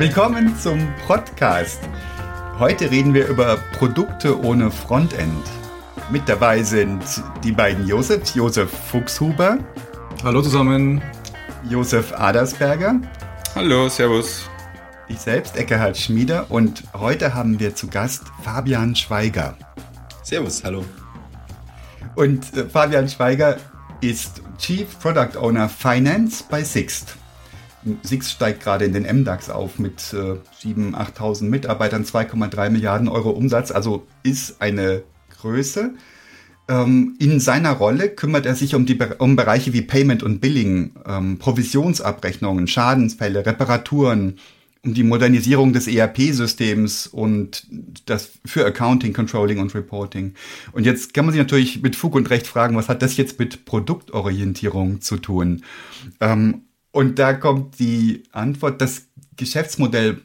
Willkommen zum Podcast. Heute reden wir über Produkte ohne Frontend. Mit dabei sind die beiden Josefs, Josef Fuchshuber. Hallo zusammen. Josef Adersberger. Hallo, Servus. Ich selbst, Eckehard Schmieder. Und heute haben wir zu Gast Fabian Schweiger. Servus, hallo. Und äh, Fabian Schweiger ist Chief Product Owner Finance bei Sixt. Sixt steigt gerade in den MDAX auf mit äh, 7.000, 8.000 Mitarbeitern, 2,3 Milliarden Euro Umsatz, also ist eine Größe. Ähm, in seiner Rolle kümmert er sich um, die, um Bereiche wie Payment und Billing, ähm, Provisionsabrechnungen, Schadensfälle, Reparaturen, um die Modernisierung des ERP-Systems und das für Accounting, Controlling und Reporting. Und jetzt kann man sich natürlich mit Fug und Recht fragen, was hat das jetzt mit Produktorientierung zu tun? Ähm, und da kommt die Antwort, das Geschäftsmodell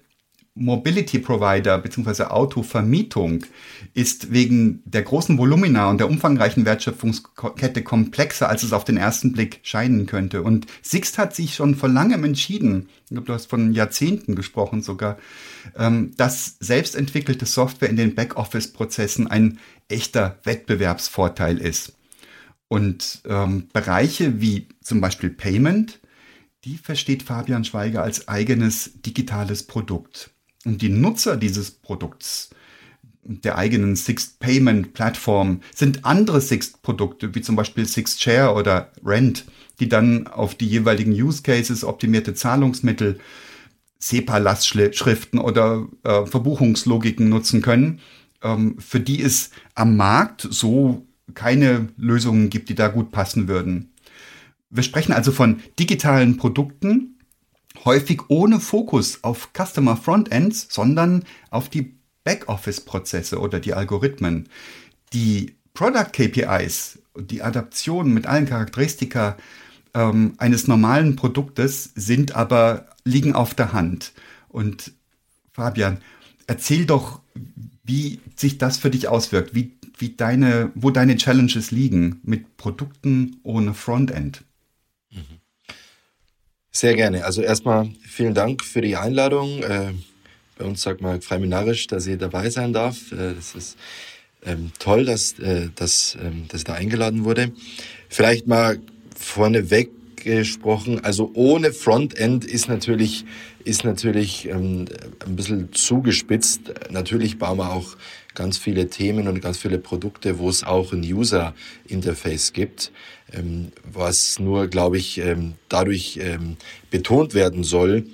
Mobility Provider bzw. Autovermietung ist wegen der großen Volumina und der umfangreichen Wertschöpfungskette komplexer, als es auf den ersten Blick scheinen könnte. Und Sixt hat sich schon vor langem entschieden, ich glaube, du hast von Jahrzehnten gesprochen sogar, ähm, dass selbstentwickelte Software in den Backoffice-Prozessen ein echter Wettbewerbsvorteil ist. Und ähm, Bereiche wie zum Beispiel Payment, die versteht Fabian Schweiger als eigenes digitales Produkt. Und die Nutzer dieses Produkts, der eigenen Sixt Payment Plattform, sind andere Sixt Produkte, wie zum Beispiel Sixt Share oder Rent, die dann auf die jeweiligen Use Cases optimierte Zahlungsmittel, SEPA-Lastschriften oder äh, Verbuchungslogiken nutzen können, ähm, für die es am Markt so keine Lösungen gibt, die da gut passen würden. Wir sprechen also von digitalen Produkten, häufig ohne Fokus auf Customer Frontends, sondern auf die Backoffice-Prozesse oder die Algorithmen. Die Product KPIs, die Adaption mit allen Charakteristika ähm, eines normalen Produktes sind aber, liegen auf der Hand. Und Fabian, erzähl doch, wie sich das für dich auswirkt, wie, wie deine, wo deine Challenges liegen mit Produkten ohne Frontend. Sehr gerne. Also erstmal vielen Dank für die Einladung. Äh, bei uns sagt man freiminarisch, dass ich dabei sein darf. Äh, das ist ähm, toll, dass, äh, dass, ähm, dass ich da eingeladen wurde. Vielleicht mal vorneweg gesprochen, also ohne Frontend ist natürlich, ist natürlich ähm, ein bisschen zugespitzt. Natürlich bauen wir auch ganz viele Themen und ganz viele Produkte, wo es auch ein User-Interface gibt, ähm, was nur, glaube ich, ähm, dadurch ähm, betont werden soll,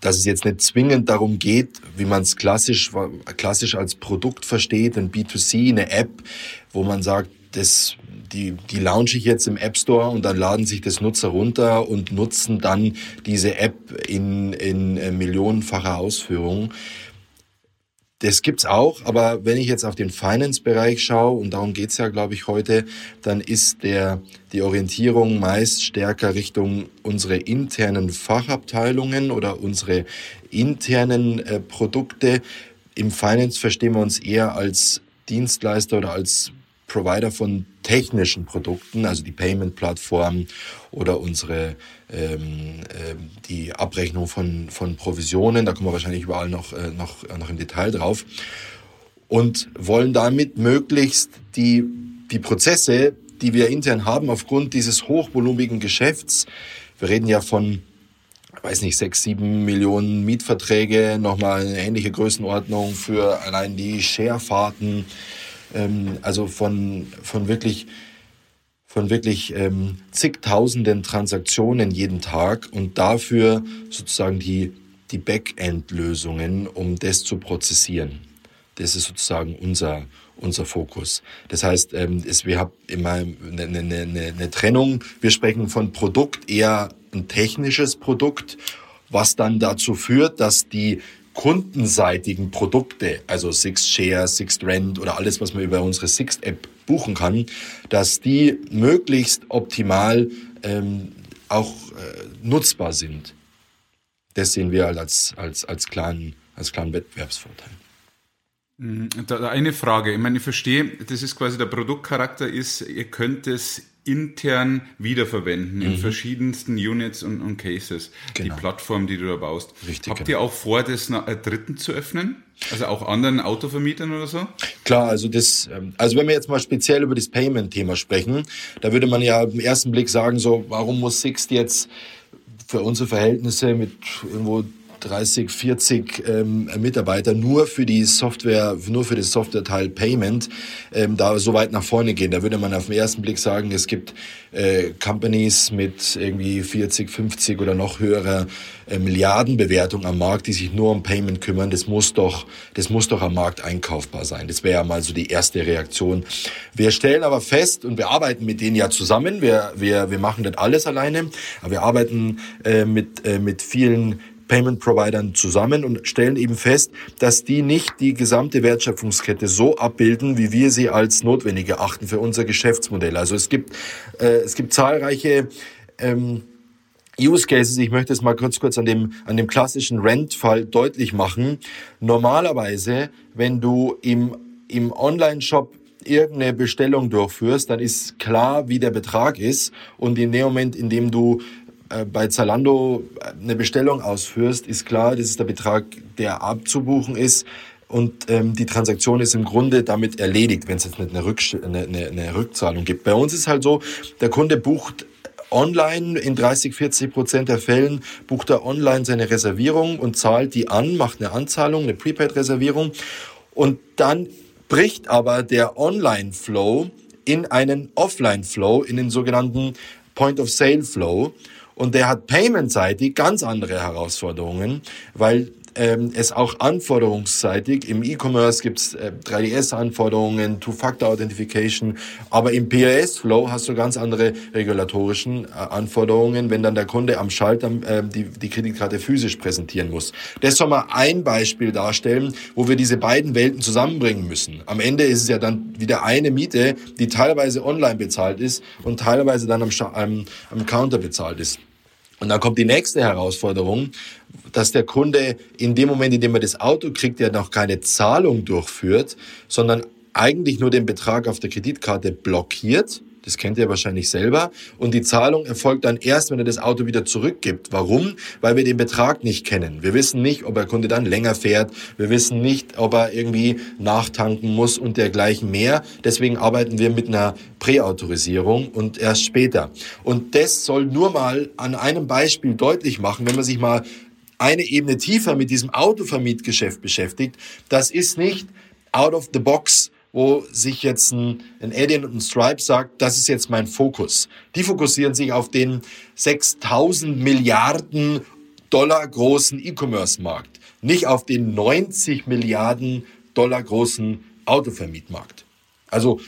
dass es jetzt nicht zwingend darum geht, wie man es klassisch, klassisch als Produkt versteht, ein B2C, eine App, wo man sagt, das, die, die launche ich jetzt im App Store und dann laden sich das Nutzer runter und nutzen dann diese App in, in äh, millionenfacher Ausführung. Das gibt's auch, aber wenn ich jetzt auf den Finance-Bereich schaue, und darum geht's ja, glaube ich, heute, dann ist der, die Orientierung meist stärker Richtung unsere internen Fachabteilungen oder unsere internen äh, Produkte. Im Finance verstehen wir uns eher als Dienstleister oder als Provider von technischen Produkten, also die Payment-Plattform oder unsere ähm, äh, die Abrechnung von, von Provisionen, da kommen wir wahrscheinlich überall noch, äh, noch, noch im Detail drauf, und wollen damit möglichst die, die Prozesse, die wir intern haben, aufgrund dieses hochvolumigen Geschäfts, wir reden ja von weiß nicht, sechs, sieben Millionen Mietverträge, nochmal eine ähnliche Größenordnung für allein die Sharefahrten, ähm, also von, von wirklich, von wirklich ähm, zigtausenden Transaktionen jeden Tag und dafür sozusagen die, die Backend-Lösungen, um das zu prozessieren. Das ist sozusagen unser, unser Fokus. Das heißt, ähm, es, wir haben immer eine, eine, eine, eine Trennung. Wir sprechen von Produkt, eher ein technisches Produkt, was dann dazu führt, dass die kundenseitigen Produkte, also Sixt Share, Sixt Rent oder alles, was man über unsere Sixt App buchen kann, dass die möglichst optimal ähm, auch äh, nutzbar sind. Das sehen wir als, als, als, kleinen, als kleinen Wettbewerbsvorteil. Mhm. Eine Frage, ich meine, ich verstehe, das ist quasi der Produktcharakter ist, ihr könnt es intern wiederverwenden in mhm. verschiedensten Units und, und Cases. Genau. Die Plattform, die du da baust. Richtig, Habt genau. ihr auch vor, das äh, dritten zu öffnen? Also auch anderen Autovermietern oder so? Klar, also das, ähm, also wenn wir jetzt mal speziell über das Payment-Thema sprechen, da würde man ja im ersten Blick sagen, so, warum muss Sixt jetzt für unsere Verhältnisse mit irgendwo 30, 40 ähm, Mitarbeiter nur für die Software, nur für das Software-Teil Payment ähm, da so weit nach vorne gehen. Da würde man auf den ersten Blick sagen, es gibt äh, Companies mit irgendwie 40, 50 oder noch höherer äh, Milliardenbewertung am Markt, die sich nur um Payment kümmern. Das muss doch, das muss doch am Markt einkaufbar sein. Das wäre ja mal so die erste Reaktion. Wir stellen aber fest und wir arbeiten mit denen ja zusammen. Wir, wir, wir machen das alles alleine, aber wir arbeiten äh, mit, äh, mit vielen Payment Providern zusammen und stellen eben fest, dass die nicht die gesamte Wertschöpfungskette so abbilden, wie wir sie als notwendig erachten für unser Geschäftsmodell. Also es gibt, äh, es gibt zahlreiche ähm, Use Cases, ich möchte es mal kurz kurz an dem, an dem klassischen Rent-Fall deutlich machen. Normalerweise, wenn du im, im Online-Shop irgendeine Bestellung durchführst, dann ist klar, wie der Betrag ist. Und in dem Moment, in dem du bei Zalando eine Bestellung ausführst, ist klar, das ist der Betrag, der abzubuchen ist. Und ähm, die Transaktion ist im Grunde damit erledigt, wenn es jetzt nicht eine, Rück eine, eine, eine Rückzahlung gibt. Bei uns ist halt so, der Kunde bucht online in 30, 40 Prozent der Fällen bucht er online seine Reservierung und zahlt die an, macht eine Anzahlung, eine Prepaid-Reservierung und dann bricht aber der Online-Flow in einen Offline-Flow, in den sogenannten Point-of-Sale-Flow. Und der hat paymentseitig ganz andere Herausforderungen, weil ähm, es auch anforderungsseitig, im E-Commerce gibt's äh, 3DS-Anforderungen, Two-Factor-Authentification, aber im POS-Flow hast du ganz andere regulatorischen äh, Anforderungen, wenn dann der Kunde am Schalter äh, die, die Kreditkarte physisch präsentieren muss. Das soll mal ein Beispiel darstellen, wo wir diese beiden Welten zusammenbringen müssen. Am Ende ist es ja dann wieder eine Miete, die teilweise online bezahlt ist und teilweise dann am, am, am Counter bezahlt ist. Und dann kommt die nächste Herausforderung, dass der Kunde in dem Moment, in dem er das Auto kriegt, ja noch keine Zahlung durchführt, sondern eigentlich nur den Betrag auf der Kreditkarte blockiert das kennt ihr wahrscheinlich selber. Und die Zahlung erfolgt dann erst, wenn er das Auto wieder zurückgibt. Warum? Weil wir den Betrag nicht kennen. Wir wissen nicht, ob der Kunde dann länger fährt. Wir wissen nicht, ob er irgendwie nachtanken muss und dergleichen mehr. Deswegen arbeiten wir mit einer Präautorisierung und erst später. Und das soll nur mal an einem Beispiel deutlich machen, wenn man sich mal eine Ebene tiefer mit diesem Autovermietgeschäft beschäftigt. Das ist nicht out of the box wo sich jetzt ein, ein Alien und ein Stripe sagt, das ist jetzt mein Fokus. Die fokussieren sich auf den 6000 Milliarden Dollar großen E-Commerce-Markt, nicht auf den 90 Milliarden Dollar großen Autovermietmarkt. Also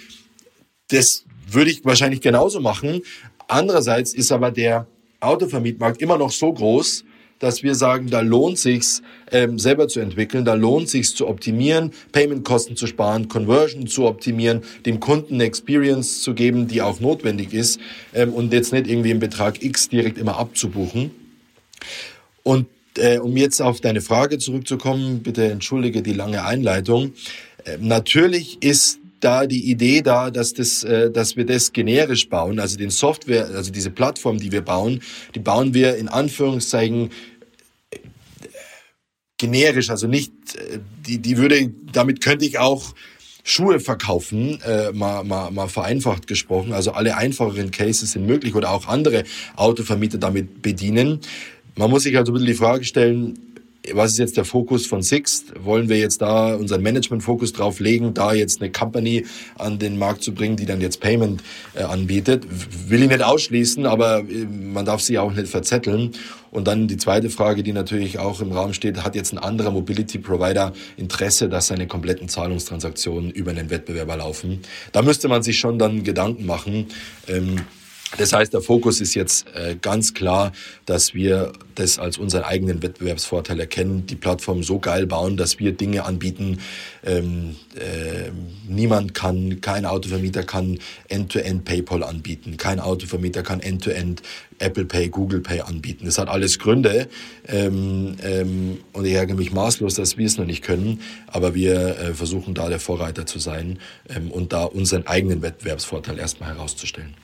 das würde ich wahrscheinlich genauso machen. Andererseits ist aber der Autovermietmarkt immer noch so groß, dass wir sagen, da lohnt sich's ähm, selber zu entwickeln, da lohnt sich's zu optimieren, Paymentkosten zu sparen, Conversion zu optimieren, dem Kunden eine Experience zu geben, die auch notwendig ist ähm, und jetzt nicht irgendwie einen Betrag X direkt immer abzubuchen. Und äh, um jetzt auf deine Frage zurückzukommen, bitte entschuldige die lange Einleitung. Äh, natürlich ist da die Idee da, dass das, äh, dass wir das generisch bauen, also den Software, also diese Plattform, die wir bauen, die bauen wir in Anführungszeichen generisch, also nicht, äh, die, die würde, damit könnte ich auch Schuhe verkaufen, äh, mal, mal, mal vereinfacht gesprochen. Also alle einfacheren Cases sind möglich oder auch andere Autovermieter damit bedienen. Man muss sich also ein bisschen die Frage stellen, was ist jetzt der Fokus von Sixt? Wollen wir jetzt da unseren Management-Fokus drauf legen, da jetzt eine Company an den Markt zu bringen, die dann jetzt Payment äh, anbietet? Will ich nicht ausschließen, aber äh, man darf sie auch nicht verzetteln. Und dann die zweite Frage, die natürlich auch im Raum steht, hat jetzt ein anderer Mobility-Provider Interesse, dass seine kompletten Zahlungstransaktionen über einen Wettbewerber laufen? Da müsste man sich schon dann Gedanken machen. Ähm, das heißt, der Fokus ist jetzt äh, ganz klar, dass wir das als unseren eigenen Wettbewerbsvorteil erkennen, die Plattform so geil bauen, dass wir Dinge anbieten. Ähm, äh, niemand kann, kein Autovermieter kann End-to-End -End PayPal anbieten, kein Autovermieter kann End-to-End -End Apple Pay, Google Pay anbieten. Das hat alles Gründe ähm, ähm, und ich ärgere mich maßlos, dass wir es noch nicht können, aber wir äh, versuchen da der Vorreiter zu sein ähm, und da unseren eigenen Wettbewerbsvorteil erstmal herauszustellen.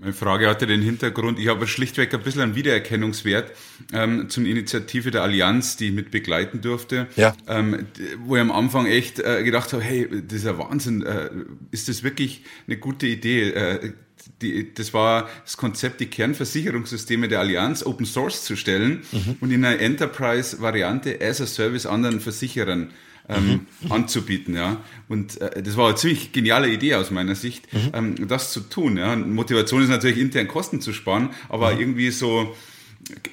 Meine Frage hatte den Hintergrund, ich habe schlichtweg ein bisschen einen Wiedererkennungswert ähm, zum Initiative der Allianz, die ich mit begleiten durfte, ja. ähm, wo ich am Anfang echt äh, gedacht habe, hey, das ist ja Wahnsinn, äh, ist das wirklich eine gute Idee? Äh, die, das war das Konzept, die Kernversicherungssysteme der Allianz Open Source zu stellen mhm. und in einer Enterprise-Variante as a Service anderen Versicherern ähm, mhm. anzubieten. Ja. Und äh, das war eine ziemlich geniale Idee aus meiner Sicht, mhm. ähm, das zu tun. Ja. Motivation ist natürlich intern Kosten zu sparen, aber mhm. irgendwie so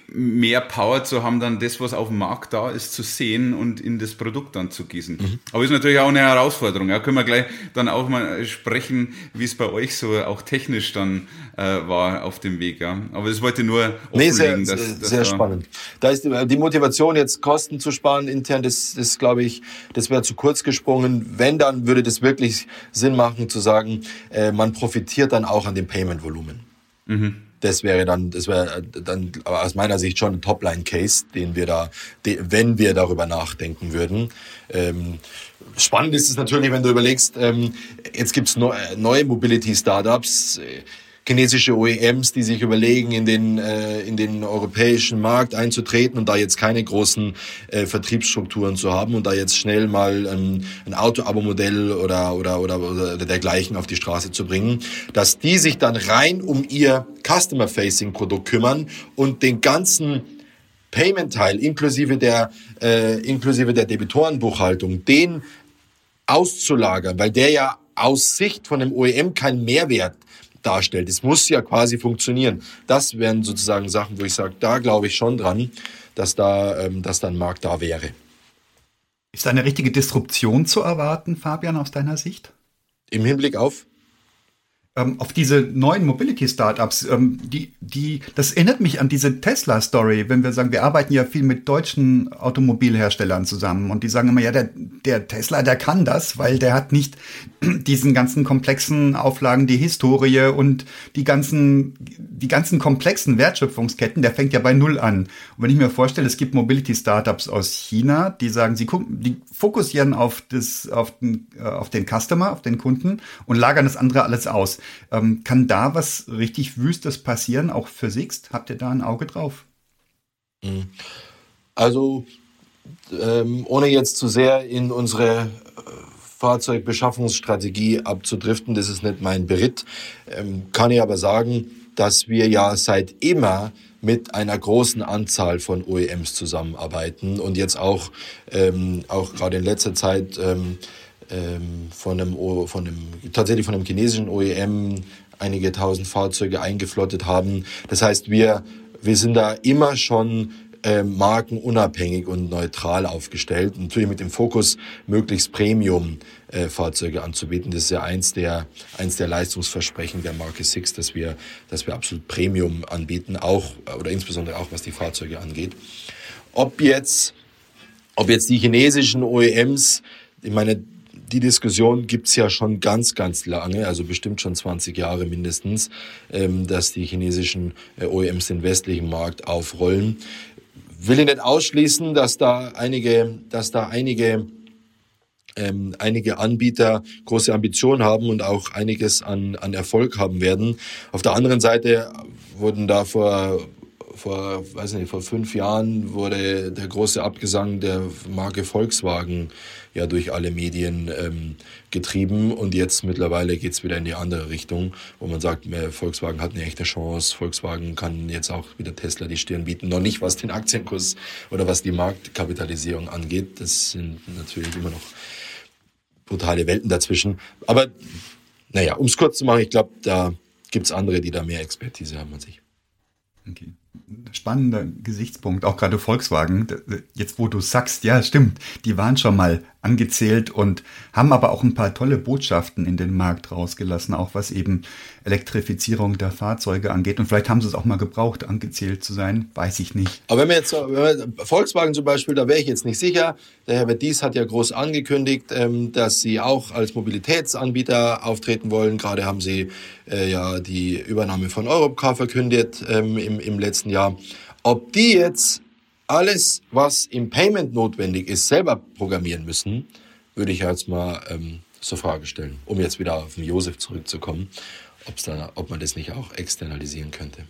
mehr Power zu haben, dann das, was auf dem Markt da ist, zu sehen und in das Produkt dann zu gießen. Mhm. Aber ist natürlich auch eine Herausforderung. Ja, können wir gleich dann auch mal sprechen, wie es bei euch so auch technisch dann äh, war auf dem Weg. Ja. Aber das wollte nur nee, sehr, dass, dass sehr da spannend. Da ist die Motivation jetzt Kosten zu sparen intern, das, das glaube ich, das wäre zu kurz gesprungen. Wenn dann würde das wirklich Sinn machen zu sagen, äh, man profitiert dann auch an dem Payment-Volumen. Mhm das wäre dann, das wäre dann aus meiner Sicht schon ein Topline-Case, den wir da, wenn wir darüber nachdenken würden. Ähm, spannend ist es natürlich, wenn du überlegst, ähm, jetzt gibt's neue Mobility-Startups, chinesische OEMs, die sich überlegen, in den, äh, in den europäischen Markt einzutreten und da jetzt keine großen äh, Vertriebsstrukturen zu haben und da jetzt schnell mal ähm, ein Auto-Abo-Modell oder, oder, oder, oder dergleichen auf die Straße zu bringen, dass die sich dann rein um ihr Customer-Facing-Produkt kümmern und den ganzen Payment-Teil inklusive der, äh, inklusive der Debitorenbuchhaltung, den auszulagern, weil der ja aus Sicht von dem OEM keinen Mehrwert darstellt. Es muss ja quasi funktionieren. Das wären sozusagen Sachen, wo ich sage, da glaube ich schon dran, dass da, ähm, dass da ein Markt da wäre. Ist da eine richtige Disruption zu erwarten, Fabian, aus deiner Sicht? Im Hinblick auf? Ähm, auf diese neuen Mobility-Startups, ähm, die, die, das erinnert mich an diese Tesla-Story, wenn wir sagen, wir arbeiten ja viel mit deutschen Automobilherstellern zusammen und die sagen immer, ja, der, der Tesla, der kann das, weil der hat nicht diesen ganzen komplexen Auflagen, die Historie und die ganzen, die ganzen komplexen Wertschöpfungsketten, der fängt ja bei Null an. Und wenn ich mir vorstelle, es gibt Mobility-Startups aus China, die sagen, sie gucken, die fokussieren auf das, auf den, äh, auf den Customer, auf den Kunden und lagern das andere alles aus. Ähm, kann da was richtig Wüstes passieren, auch für Sixt? Habt ihr da ein Auge drauf? Mhm. Also, ähm, ohne jetzt zu sehr in unsere äh, Fahrzeugbeschaffungsstrategie abzudriften, das ist nicht mein Beritt, ähm, kann ich aber sagen, dass wir ja seit immer mit einer großen Anzahl von OEMs zusammenarbeiten und jetzt auch, ähm, auch gerade in letzter Zeit ähm, ähm, von einem, von einem, tatsächlich von einem chinesischen OEM einige tausend Fahrzeuge eingeflottet haben. Das heißt, wir, wir sind da immer schon äh, markenunabhängig und neutral aufgestellt. Natürlich mit dem Fokus, möglichst Premium-Fahrzeuge äh, anzubieten. Das ist ja eins der, eins der Leistungsversprechen der Marke Six, dass wir, dass wir absolut Premium anbieten, auch, oder insbesondere auch was die Fahrzeuge angeht. Ob jetzt, ob jetzt die chinesischen OEMs, ich meine, die Diskussion gibt's ja schon ganz, ganz lange, also bestimmt schon 20 Jahre mindestens, ähm, dass die chinesischen äh, OEMs den westlichen Markt aufrollen. Will ich nicht ausschließen, dass da einige, dass da einige ähm, einige Anbieter große Ambitionen haben und auch einiges an, an Erfolg haben werden. Auf der anderen Seite wurden da vor vor, weiß nicht, vor fünf Jahren wurde der große Abgesang der Marke Volkswagen ja durch alle Medien ähm, getrieben. Und jetzt mittlerweile geht's wieder in die andere Richtung, wo man sagt, Volkswagen hat eine echte Chance, Volkswagen kann jetzt auch wieder Tesla die Stirn bieten, noch nicht was den Aktienkurs oder was die Marktkapitalisierung angeht, das sind natürlich immer noch brutale Welten dazwischen, aber naja, um es kurz zu machen, ich glaube, da gibt's andere, die da mehr Expertise haben als ich. Okay spannender Gesichtspunkt, auch gerade Volkswagen. Jetzt, wo du sagst, ja, stimmt, die waren schon mal angezählt und haben aber auch ein paar tolle Botschaften in den Markt rausgelassen, auch was eben Elektrifizierung der Fahrzeuge angeht. Und vielleicht haben sie es auch mal gebraucht, angezählt zu sein, weiß ich nicht. Aber wenn wir jetzt, wenn wir, Volkswagen zum Beispiel, da wäre ich jetzt nicht sicher. Der Herbert Dies hat ja groß angekündigt, ähm, dass sie auch als Mobilitätsanbieter auftreten wollen. Gerade haben sie äh, ja die Übernahme von Europcar verkündet ähm, im, im letzten Jahr. Ob die jetzt alles, was im Payment notwendig ist, selber programmieren müssen, würde ich jetzt mal ähm, zur Frage stellen, um jetzt wieder auf den Josef zurückzukommen. Da, ob man das nicht auch externalisieren könnte.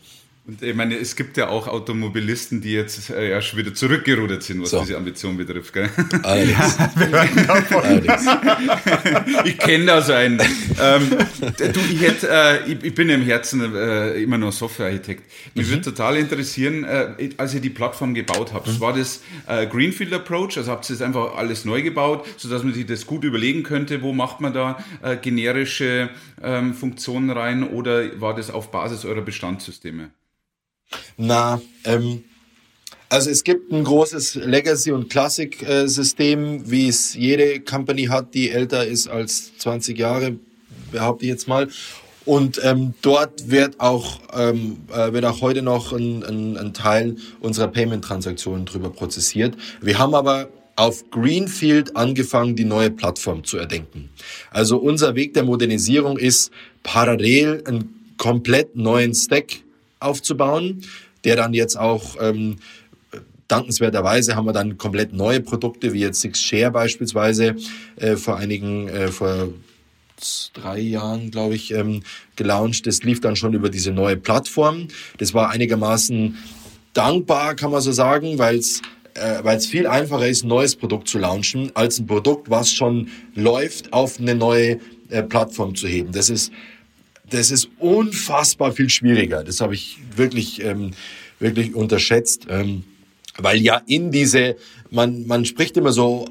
Und ich meine, es gibt ja auch Automobilisten, die jetzt äh, ja schon wieder zurückgerudert sind, was so. diese Ambition betrifft. Gell? Allerdings. ich kenne da so einen. Ähm, du, ich, hätte, äh, ich, ich, bin im Herzen äh, immer noch Softwarearchitekt. Mich mhm. würde total interessieren, äh, als ihr die Plattform gebaut habt, mhm. war das äh, Greenfield Approach? Also habt ihr das einfach alles neu gebaut, sodass man sich das gut überlegen könnte, wo macht man da äh, generische ähm, Funktionen rein oder war das auf Basis eurer Bestandssysteme? Na, ähm, also es gibt ein großes Legacy- und Classic-System, wie es jede Company hat, die älter ist als 20 Jahre, behaupte ich jetzt mal. Und ähm, dort wird auch, ähm, äh, wird auch heute noch ein, ein, ein Teil unserer Payment-Transaktionen drüber prozessiert. Wir haben aber auf Greenfield angefangen, die neue Plattform zu erdenken. Also unser Weg der Modernisierung ist parallel einen komplett neuen Stack aufzubauen, der dann jetzt auch ähm, dankenswerterweise haben wir dann komplett neue Produkte, wie jetzt Six Share beispielsweise, äh, vor einigen, äh, vor drei Jahren, glaube ich, ähm, gelauncht. Das lief dann schon über diese neue Plattform. Das war einigermaßen dankbar, kann man so sagen, weil es äh, weil es viel einfacher ist, ein neues Produkt zu launchen, als ein Produkt, was schon läuft, auf eine neue äh, Plattform zu heben. Das ist das ist unfassbar viel schwieriger. Das habe ich wirklich, ähm, wirklich unterschätzt, ähm, weil ja in diese, man, man spricht immer so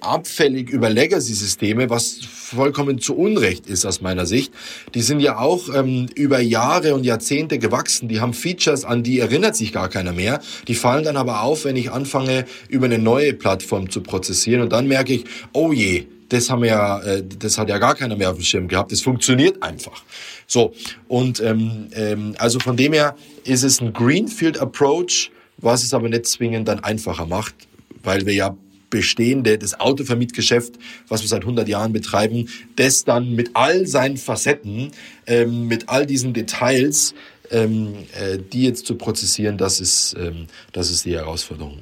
abfällig über Legacy-Systeme, was vollkommen zu Unrecht ist aus meiner Sicht. Die sind ja auch ähm, über Jahre und Jahrzehnte gewachsen. Die haben Features, an die erinnert sich gar keiner mehr. Die fallen dann aber auf, wenn ich anfange, über eine neue Plattform zu prozessieren. Und dann merke ich, oh je, das haben wir ja, äh, das hat ja gar keiner mehr auf dem Schirm gehabt. Das funktioniert einfach. So und ähm, ähm, also von dem her ist es ein Greenfield Approach, was es aber nicht zwingend dann einfacher macht, weil wir ja bestehende, das Autovermietgeschäft, was wir seit 100 Jahren betreiben, das dann mit all seinen Facetten, ähm, mit all diesen Details, ähm, äh, die jetzt zu prozessieren, das ist, ähm, das ist die Herausforderung.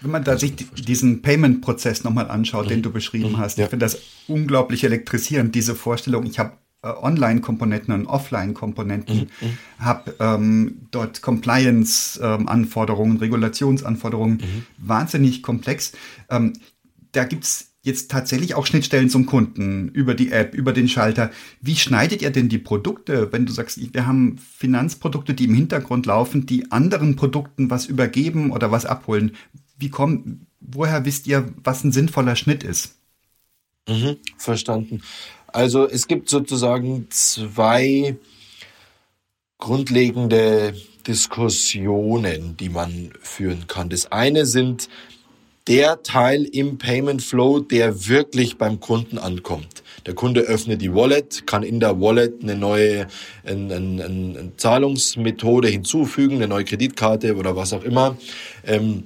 Wenn man da sich diesen Payment-Prozess nochmal anschaut, mhm. den du beschrieben mhm. hast, ja. ich finde das unglaublich elektrisierend, diese Vorstellung. Ich habe äh, Online-Komponenten und Offline-Komponenten, mhm. mhm. habe ähm, dort Compliance-Anforderungen, ähm, Regulationsanforderungen, mhm. wahnsinnig komplex. Ähm, da gibt's jetzt tatsächlich auch Schnittstellen zum Kunden über die App, über den Schalter. Wie schneidet ihr denn die Produkte, wenn du sagst, wir haben Finanzprodukte, die im Hintergrund laufen, die anderen Produkten was übergeben oder was abholen? Wie kommt, woher wisst ihr, was ein sinnvoller Schnitt ist? Mhm, verstanden. Also es gibt sozusagen zwei grundlegende Diskussionen, die man führen kann. Das eine sind der Teil im Payment Flow, der wirklich beim Kunden ankommt. Der Kunde öffnet die Wallet, kann in der Wallet eine neue eine, eine, eine Zahlungsmethode hinzufügen, eine neue Kreditkarte oder was auch immer. Ähm,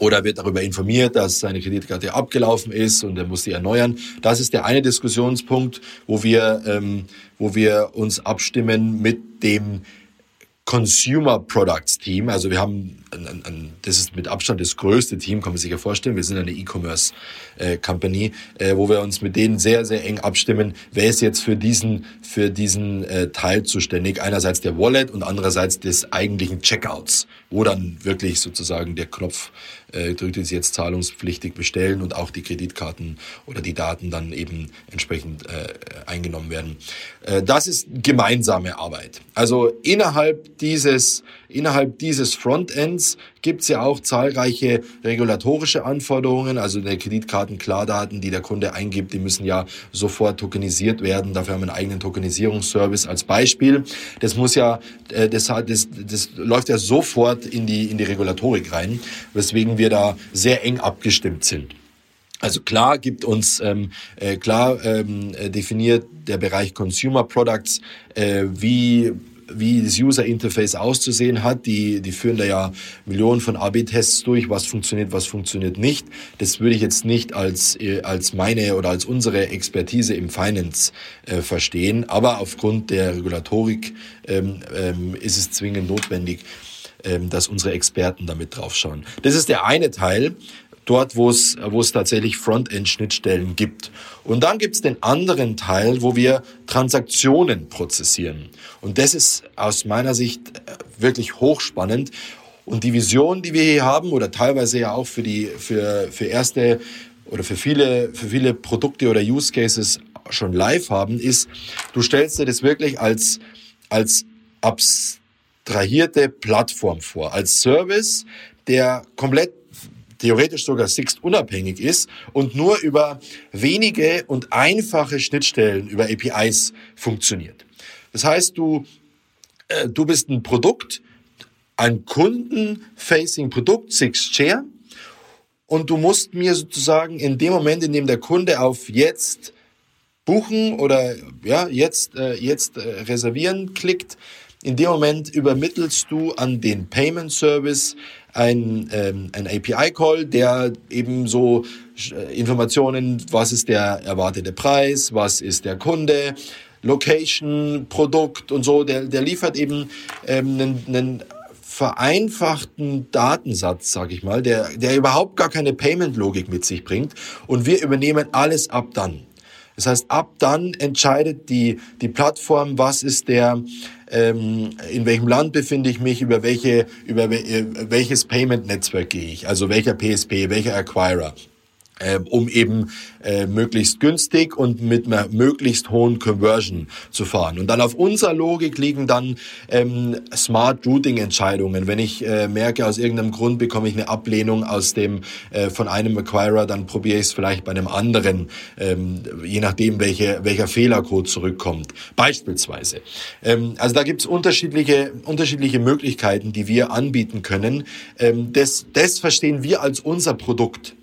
oder wird darüber informiert, dass seine Kreditkarte abgelaufen ist und er muss sie erneuern. Das ist der eine Diskussionspunkt, wo wir, ähm, wo wir uns abstimmen mit dem Consumer Products Team. Also wir haben, ein, ein, ein, das ist mit Abstand das größte Team, kann man sich ja vorstellen. Wir sind eine E-Commerce äh, Company, äh, wo wir uns mit denen sehr, sehr eng abstimmen. Wer ist jetzt für diesen, für diesen äh, Teil zuständig? Einerseits der Wallet und andererseits des eigentlichen Checkouts, wo dann wirklich sozusagen der Knopf äh, jetzt jetzt zahlungspflichtig bestellen und auch die Kreditkarten oder die Daten dann eben entsprechend äh, eingenommen werden. Äh, das ist gemeinsame Arbeit. Also innerhalb dieses, innerhalb dieses Frontends gibt es ja auch zahlreiche regulatorische Anforderungen, also der Kreditkarten-Klardaten, die der Kunde eingibt, die müssen ja sofort tokenisiert werden. Dafür haben wir einen eigenen Tokenisierungsservice als Beispiel. Das muss ja, äh, das, das, das läuft ja sofort in die, in die Regulatorik rein, weswegen wir da sehr eng abgestimmt sind. Also klar gibt uns ähm, äh, klar ähm, äh, definiert der Bereich Consumer Products, äh, wie wie das User Interface auszusehen hat. Die, die führen da ja Millionen von AB-Tests durch, was funktioniert, was funktioniert nicht. Das würde ich jetzt nicht als, äh, als meine oder als unsere Expertise im Finance äh, verstehen. Aber aufgrund der Regulatorik ähm, ähm, ist es zwingend notwendig, dass unsere Experten damit draufschauen. Das ist der eine Teil. dort, wo es, wo es tatsächlich Frontend-Schnittstellen gibt. Und dann gibt es den anderen Teil, wo wir Transaktionen prozessieren. Und das ist aus meiner Sicht äh, wirklich hochspannend. Und die Vision, die wir hier haben, oder teilweise ja auch für die, für, für erste oder für viele, für viele Produkte oder Use Cases schon live haben, ist, du stellst dir das wirklich als, als abstrahierte Plattform vor, als Service, der komplett theoretisch sogar Sixt unabhängig ist und nur über wenige und einfache Schnittstellen über APIs funktioniert. Das heißt, du, äh, du bist ein Produkt, ein Kunden-facing-Produkt, Sixt Share, und du musst mir sozusagen in dem Moment, in dem der Kunde auf jetzt buchen oder ja, jetzt, äh, jetzt äh, reservieren klickt, in dem Moment übermittelst du an den Payment Service ein, ähm, ein API-Call, der eben so äh, Informationen, was ist der erwartete Preis, was ist der Kunde, Location, Produkt und so, der, der liefert eben ähm, einen, einen vereinfachten Datensatz, sage ich mal, der, der überhaupt gar keine Payment-Logik mit sich bringt und wir übernehmen alles ab dann. Das heißt, ab dann entscheidet die, die Plattform, was ist der, ähm, in welchem Land befinde ich mich, über welche, über äh, welches Payment-Netzwerk gehe ich, also welcher PSP, welcher Acquirer äh, um eben äh, möglichst günstig und mit einer möglichst hohen Conversion zu fahren. Und dann auf unserer Logik liegen dann ähm, Smart Routing Entscheidungen. Wenn ich äh, merke, aus irgendeinem Grund bekomme ich eine Ablehnung aus dem äh, von einem Acquirer, dann probiere ich es vielleicht bei einem anderen, ähm, je nachdem welche, welcher Fehlercode zurückkommt. Beispielsweise. Ähm, also da gibt es unterschiedliche unterschiedliche Möglichkeiten, die wir anbieten können. Ähm, das, das verstehen wir als unser Produkt.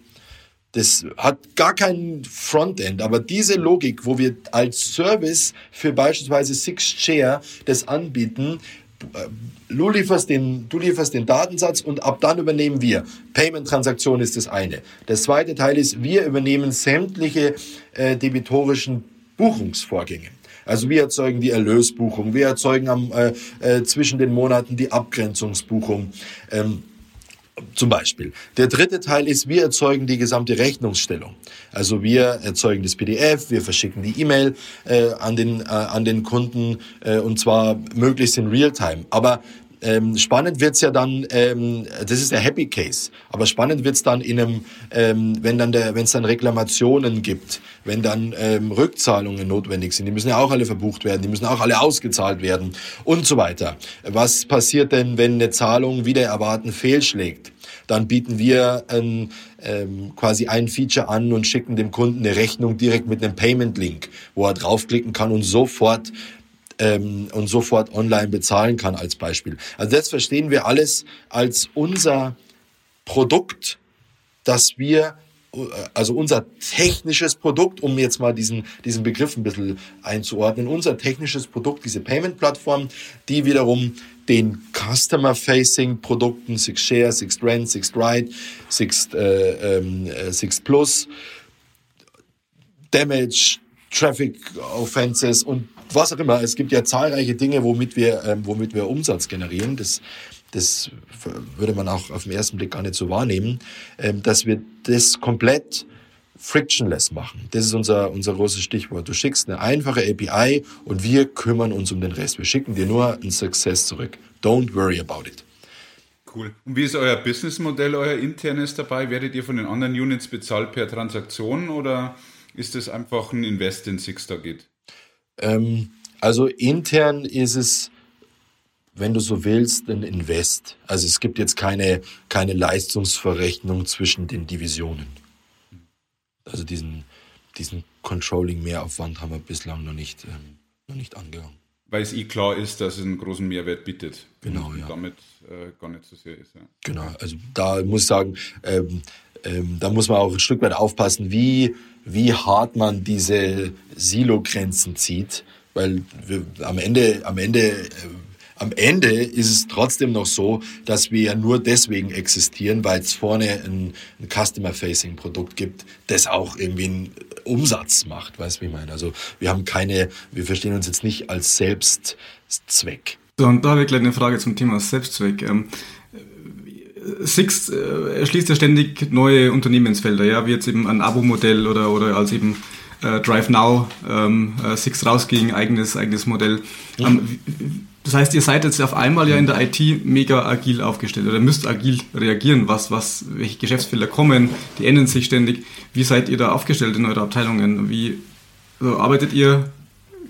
Das hat gar kein Frontend, aber diese Logik, wo wir als Service für beispielsweise Six-Share das anbieten, äh, du lieferst, den, du lieferst den Datensatz und ab dann übernehmen wir. Payment-Transaktion ist das eine. Der zweite Teil ist, wir übernehmen sämtliche äh, debitorischen Buchungsvorgänge. Also wir erzeugen die Erlösbuchung, wir erzeugen am, äh, äh, zwischen den Monaten die Abgrenzungsbuchung. Ähm, zum Beispiel. Der dritte Teil ist, wir erzeugen die gesamte Rechnungsstellung. Also wir erzeugen das PDF, wir verschicken die E-Mail äh, an, den, äh, an den Kunden äh, und zwar möglichst in Realtime. Aber ähm, spannend wird's ja dann, ähm, das ist der Happy Case, aber spannend wird's dann in einem, ähm, wenn dann der, wenn es dann Reklamationen gibt, wenn dann ähm, Rückzahlungen notwendig sind, die müssen ja auch alle verbucht werden, die müssen auch alle ausgezahlt werden und so weiter. Was passiert denn, wenn eine Zahlung wieder erwarten fehlschlägt? Dann bieten wir ein, ähm, quasi ein Feature an und schicken dem Kunden eine Rechnung direkt mit einem Payment-Link, wo er draufklicken kann und sofort ähm, und sofort online bezahlen kann als Beispiel. Also das verstehen wir alles als unser Produkt, dass wir also unser technisches Produkt, um jetzt mal diesen, diesen Begriff ein bisschen einzuordnen, unser technisches Produkt, diese Payment-Plattform, die wiederum den Customer-Facing-Produkten, Six Share, Six Rent, Six Ride, Six, äh, äh, Six Plus, Damage, Traffic Offenses und was auch immer. Es gibt ja zahlreiche Dinge, womit wir, ähm, womit wir Umsatz generieren. Das, das würde man auch auf den ersten Blick gar nicht so wahrnehmen, ähm, dass wir das komplett frictionless machen. Das ist unser, unser großes Stichwort. Du schickst eine einfache API und wir kümmern uns um den Rest. Wir schicken dir nur ein Success zurück. Don't worry about it. Cool. Und wie ist euer Businessmodell, euer internes dabei? Werdet ihr von den anderen Units bezahlt per Transaktion oder ist das einfach ein Invest in Sixstar-Git? Ähm, also intern ist es, wenn du so willst, ein Invest. Also es gibt jetzt keine, keine Leistungsverrechnung zwischen den Divisionen. Also diesen, diesen Controlling-Mehraufwand haben wir bislang noch nicht, ähm, noch nicht angegangen. Weil es eh klar ist, dass es einen großen Mehrwert bietet. Genau, und ja. damit äh, gar nicht so sehr ist. Ja. Genau, also da muss ich sagen, ähm, ähm, da muss man auch ein Stück weit aufpassen, wie, wie hart man diese Silo-Grenzen zieht, weil wir, am Ende, am Ende, äh, am Ende ist es trotzdem noch so, dass wir ja nur deswegen existieren, weil es vorne ein, ein Customer-Facing-Produkt gibt, das auch irgendwie einen Umsatz macht, weißt du, wie ich meine? Also wir haben keine, wir verstehen uns jetzt nicht als Selbstzweck. So, und da habe ich gleich eine Frage zum Thema Selbstzweck. Ähm, Sixt äh, erschließt ja ständig neue Unternehmensfelder, ja, wie jetzt eben ein Abo-Modell oder, oder als eben äh, Drive Now, ähm, äh, Sixt rausging, eigenes, eigenes Modell. Ja. Ähm, das heißt, ihr seid jetzt auf einmal ja in der IT mega agil aufgestellt oder müsst agil reagieren, was, was, welche Geschäftsfelder kommen, die ändern sich ständig. Wie seid ihr da aufgestellt in eurer Abteilungen? Wie also arbeitet ihr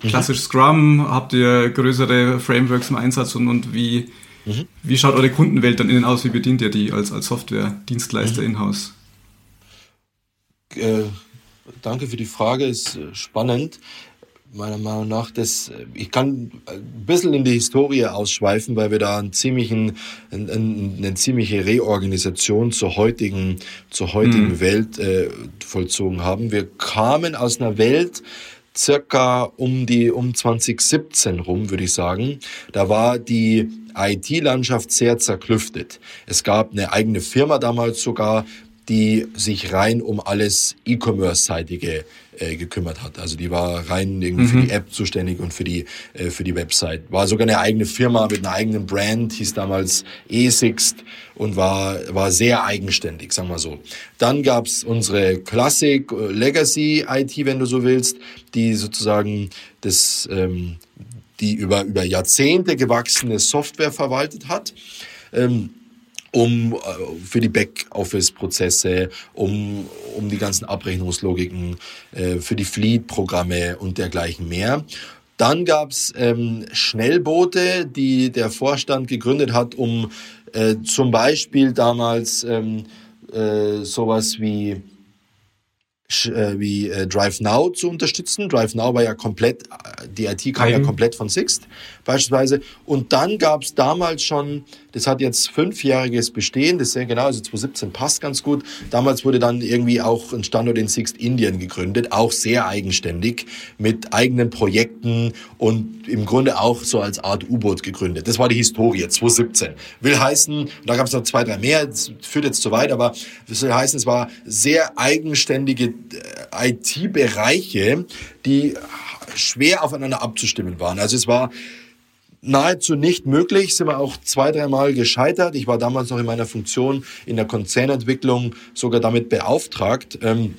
mhm. klassisch Scrum? Habt ihr größere Frameworks im Einsatz und, und wie, mhm. wie schaut eure Kundenwelt dann innen aus? Wie bedient ihr die als, als Software-Dienstleister mhm. in-house? Äh, danke für die Frage, ist äh, spannend meiner Meinung nach, das, ich kann ein bisschen in die Historie ausschweifen, weil wir da einen ziemlichen, eine, eine ziemliche Reorganisation zur heutigen, zur heutigen mhm. Welt äh, vollzogen haben. Wir kamen aus einer Welt, circa um die, um 2017 rum, würde ich sagen. Da war die IT-Landschaft sehr zerklüftet. Es gab eine eigene Firma damals sogar, die sich rein um alles E-Commerce-seitige äh, gekümmert hat. Also die war rein irgendwie mhm. für die App zuständig und für die, äh, für die Website. War sogar eine eigene Firma mit einer eigenen Brand, hieß damals E-Sixt und war, war sehr eigenständig, sagen wir so. Dann gab's unsere Classic äh, Legacy IT, wenn du so willst, die sozusagen das, ähm, die über, über Jahrzehnte gewachsene Software verwaltet hat. Ähm, um äh, für die Backoffice-Prozesse, um, um die ganzen Abrechnungslogiken, äh, für die Fleet-Programme und dergleichen mehr. Dann gab's ähm, Schnellboote, die der Vorstand gegründet hat, um äh, zum Beispiel damals ähm, äh, sowas wie äh, wie äh, Drive Now zu unterstützen. Drive Now war ja komplett, äh, die IT kam ja komplett von Sixt beispielsweise. Und dann gab es damals schon, das hat jetzt fünfjähriges Bestehen, das ist sehr genau, also 2017 passt ganz gut. Damals wurde dann irgendwie auch ein Standort in Sixt Indien gegründet, auch sehr eigenständig, mit eigenen Projekten und im Grunde auch so als Art U-Boot gegründet. Das war die Historie, 2017. Will heißen, da gab es noch zwei, drei mehr, das führt jetzt zu weit, aber das will heißen, es war sehr eigenständige äh, IT-Bereiche, die schwer aufeinander abzustimmen waren. Also es war nahezu nicht möglich, sind wir auch zwei, dreimal gescheitert. Ich war damals noch in meiner Funktion in der Konzernentwicklung sogar damit beauftragt, ähm,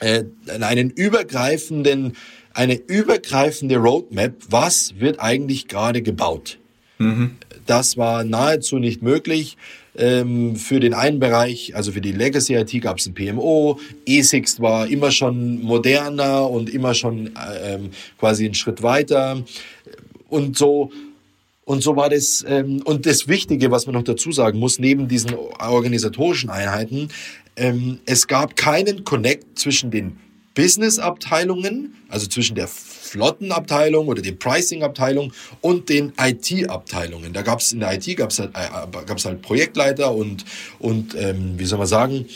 äh, einen übergreifenden, eine übergreifende Roadmap, was wird eigentlich gerade gebaut. Mhm. Das war nahezu nicht möglich. Ähm, für den einen Bereich, also für die Legacy IT gab es ein PMO, E6 war immer schon moderner und immer schon äh, ähm, quasi einen Schritt weiter. Und so und so war das, ähm, und das Wichtige, was man noch dazu sagen muss, neben diesen organisatorischen Einheiten, ähm, es gab keinen Connect zwischen den Business-Abteilungen, also zwischen der Flottenabteilung oder der Pricing-Abteilung und den IT-Abteilungen. Da gab es in der IT gab's halt, äh, gab's halt Projektleiter und, und ähm, wie soll man sagen,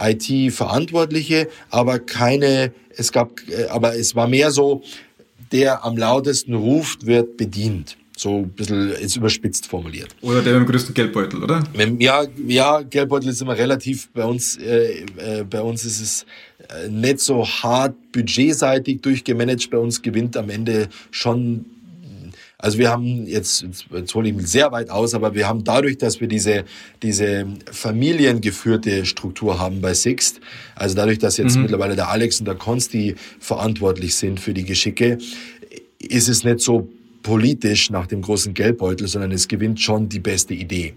IT-Verantwortliche, aber keine, es gab, äh, aber es war mehr so, der am lautesten ruft, wird bedient. So ein bisschen ist überspitzt formuliert. Oder der mit dem größten Geldbeutel, oder? Ja, ja Geldbeutel ist immer relativ. Bei uns, äh, äh, bei uns ist es äh, nicht so hart budgetseitig durchgemanagt. Bei uns gewinnt am Ende schon also wir haben jetzt, jetzt hole ich mich sehr weit aus, aber wir haben dadurch, dass wir diese, diese familiengeführte Struktur haben bei Sixt, also dadurch, dass jetzt mhm. mittlerweile der Alex und der Konsti verantwortlich sind für die Geschicke, ist es nicht so politisch nach dem großen Geldbeutel, sondern es gewinnt schon die beste Idee.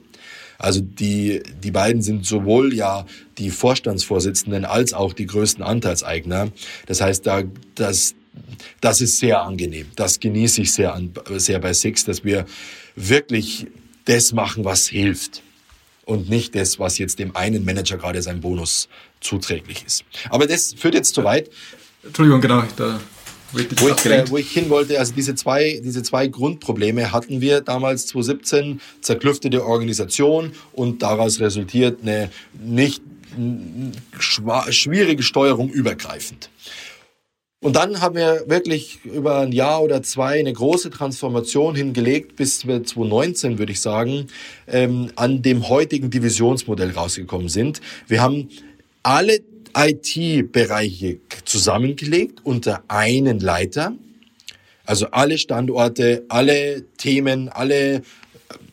Also die, die beiden sind sowohl ja die Vorstandsvorsitzenden als auch die größten Anteilseigner. Das heißt, da, das, das ist sehr angenehm. Das genieße ich sehr, an, sehr bei Six, dass wir wirklich das machen, was hilft. Und nicht das, was jetzt dem einen Manager gerade sein Bonus zuträglich ist. Aber das führt jetzt zu weit. Entschuldigung, genau. Da wo ich, äh, wo ich hin wollte, also diese zwei, diese zwei Grundprobleme hatten wir damals 2017, zerklüftete Organisation und daraus resultiert eine nicht schwierige Steuerung übergreifend. Und dann haben wir wirklich über ein Jahr oder zwei eine große Transformation hingelegt, bis wir 2019, würde ich sagen, ähm, an dem heutigen Divisionsmodell rausgekommen sind. Wir haben alle IT-Bereiche zusammengelegt unter einen Leiter. Also alle Standorte, alle Themen, alle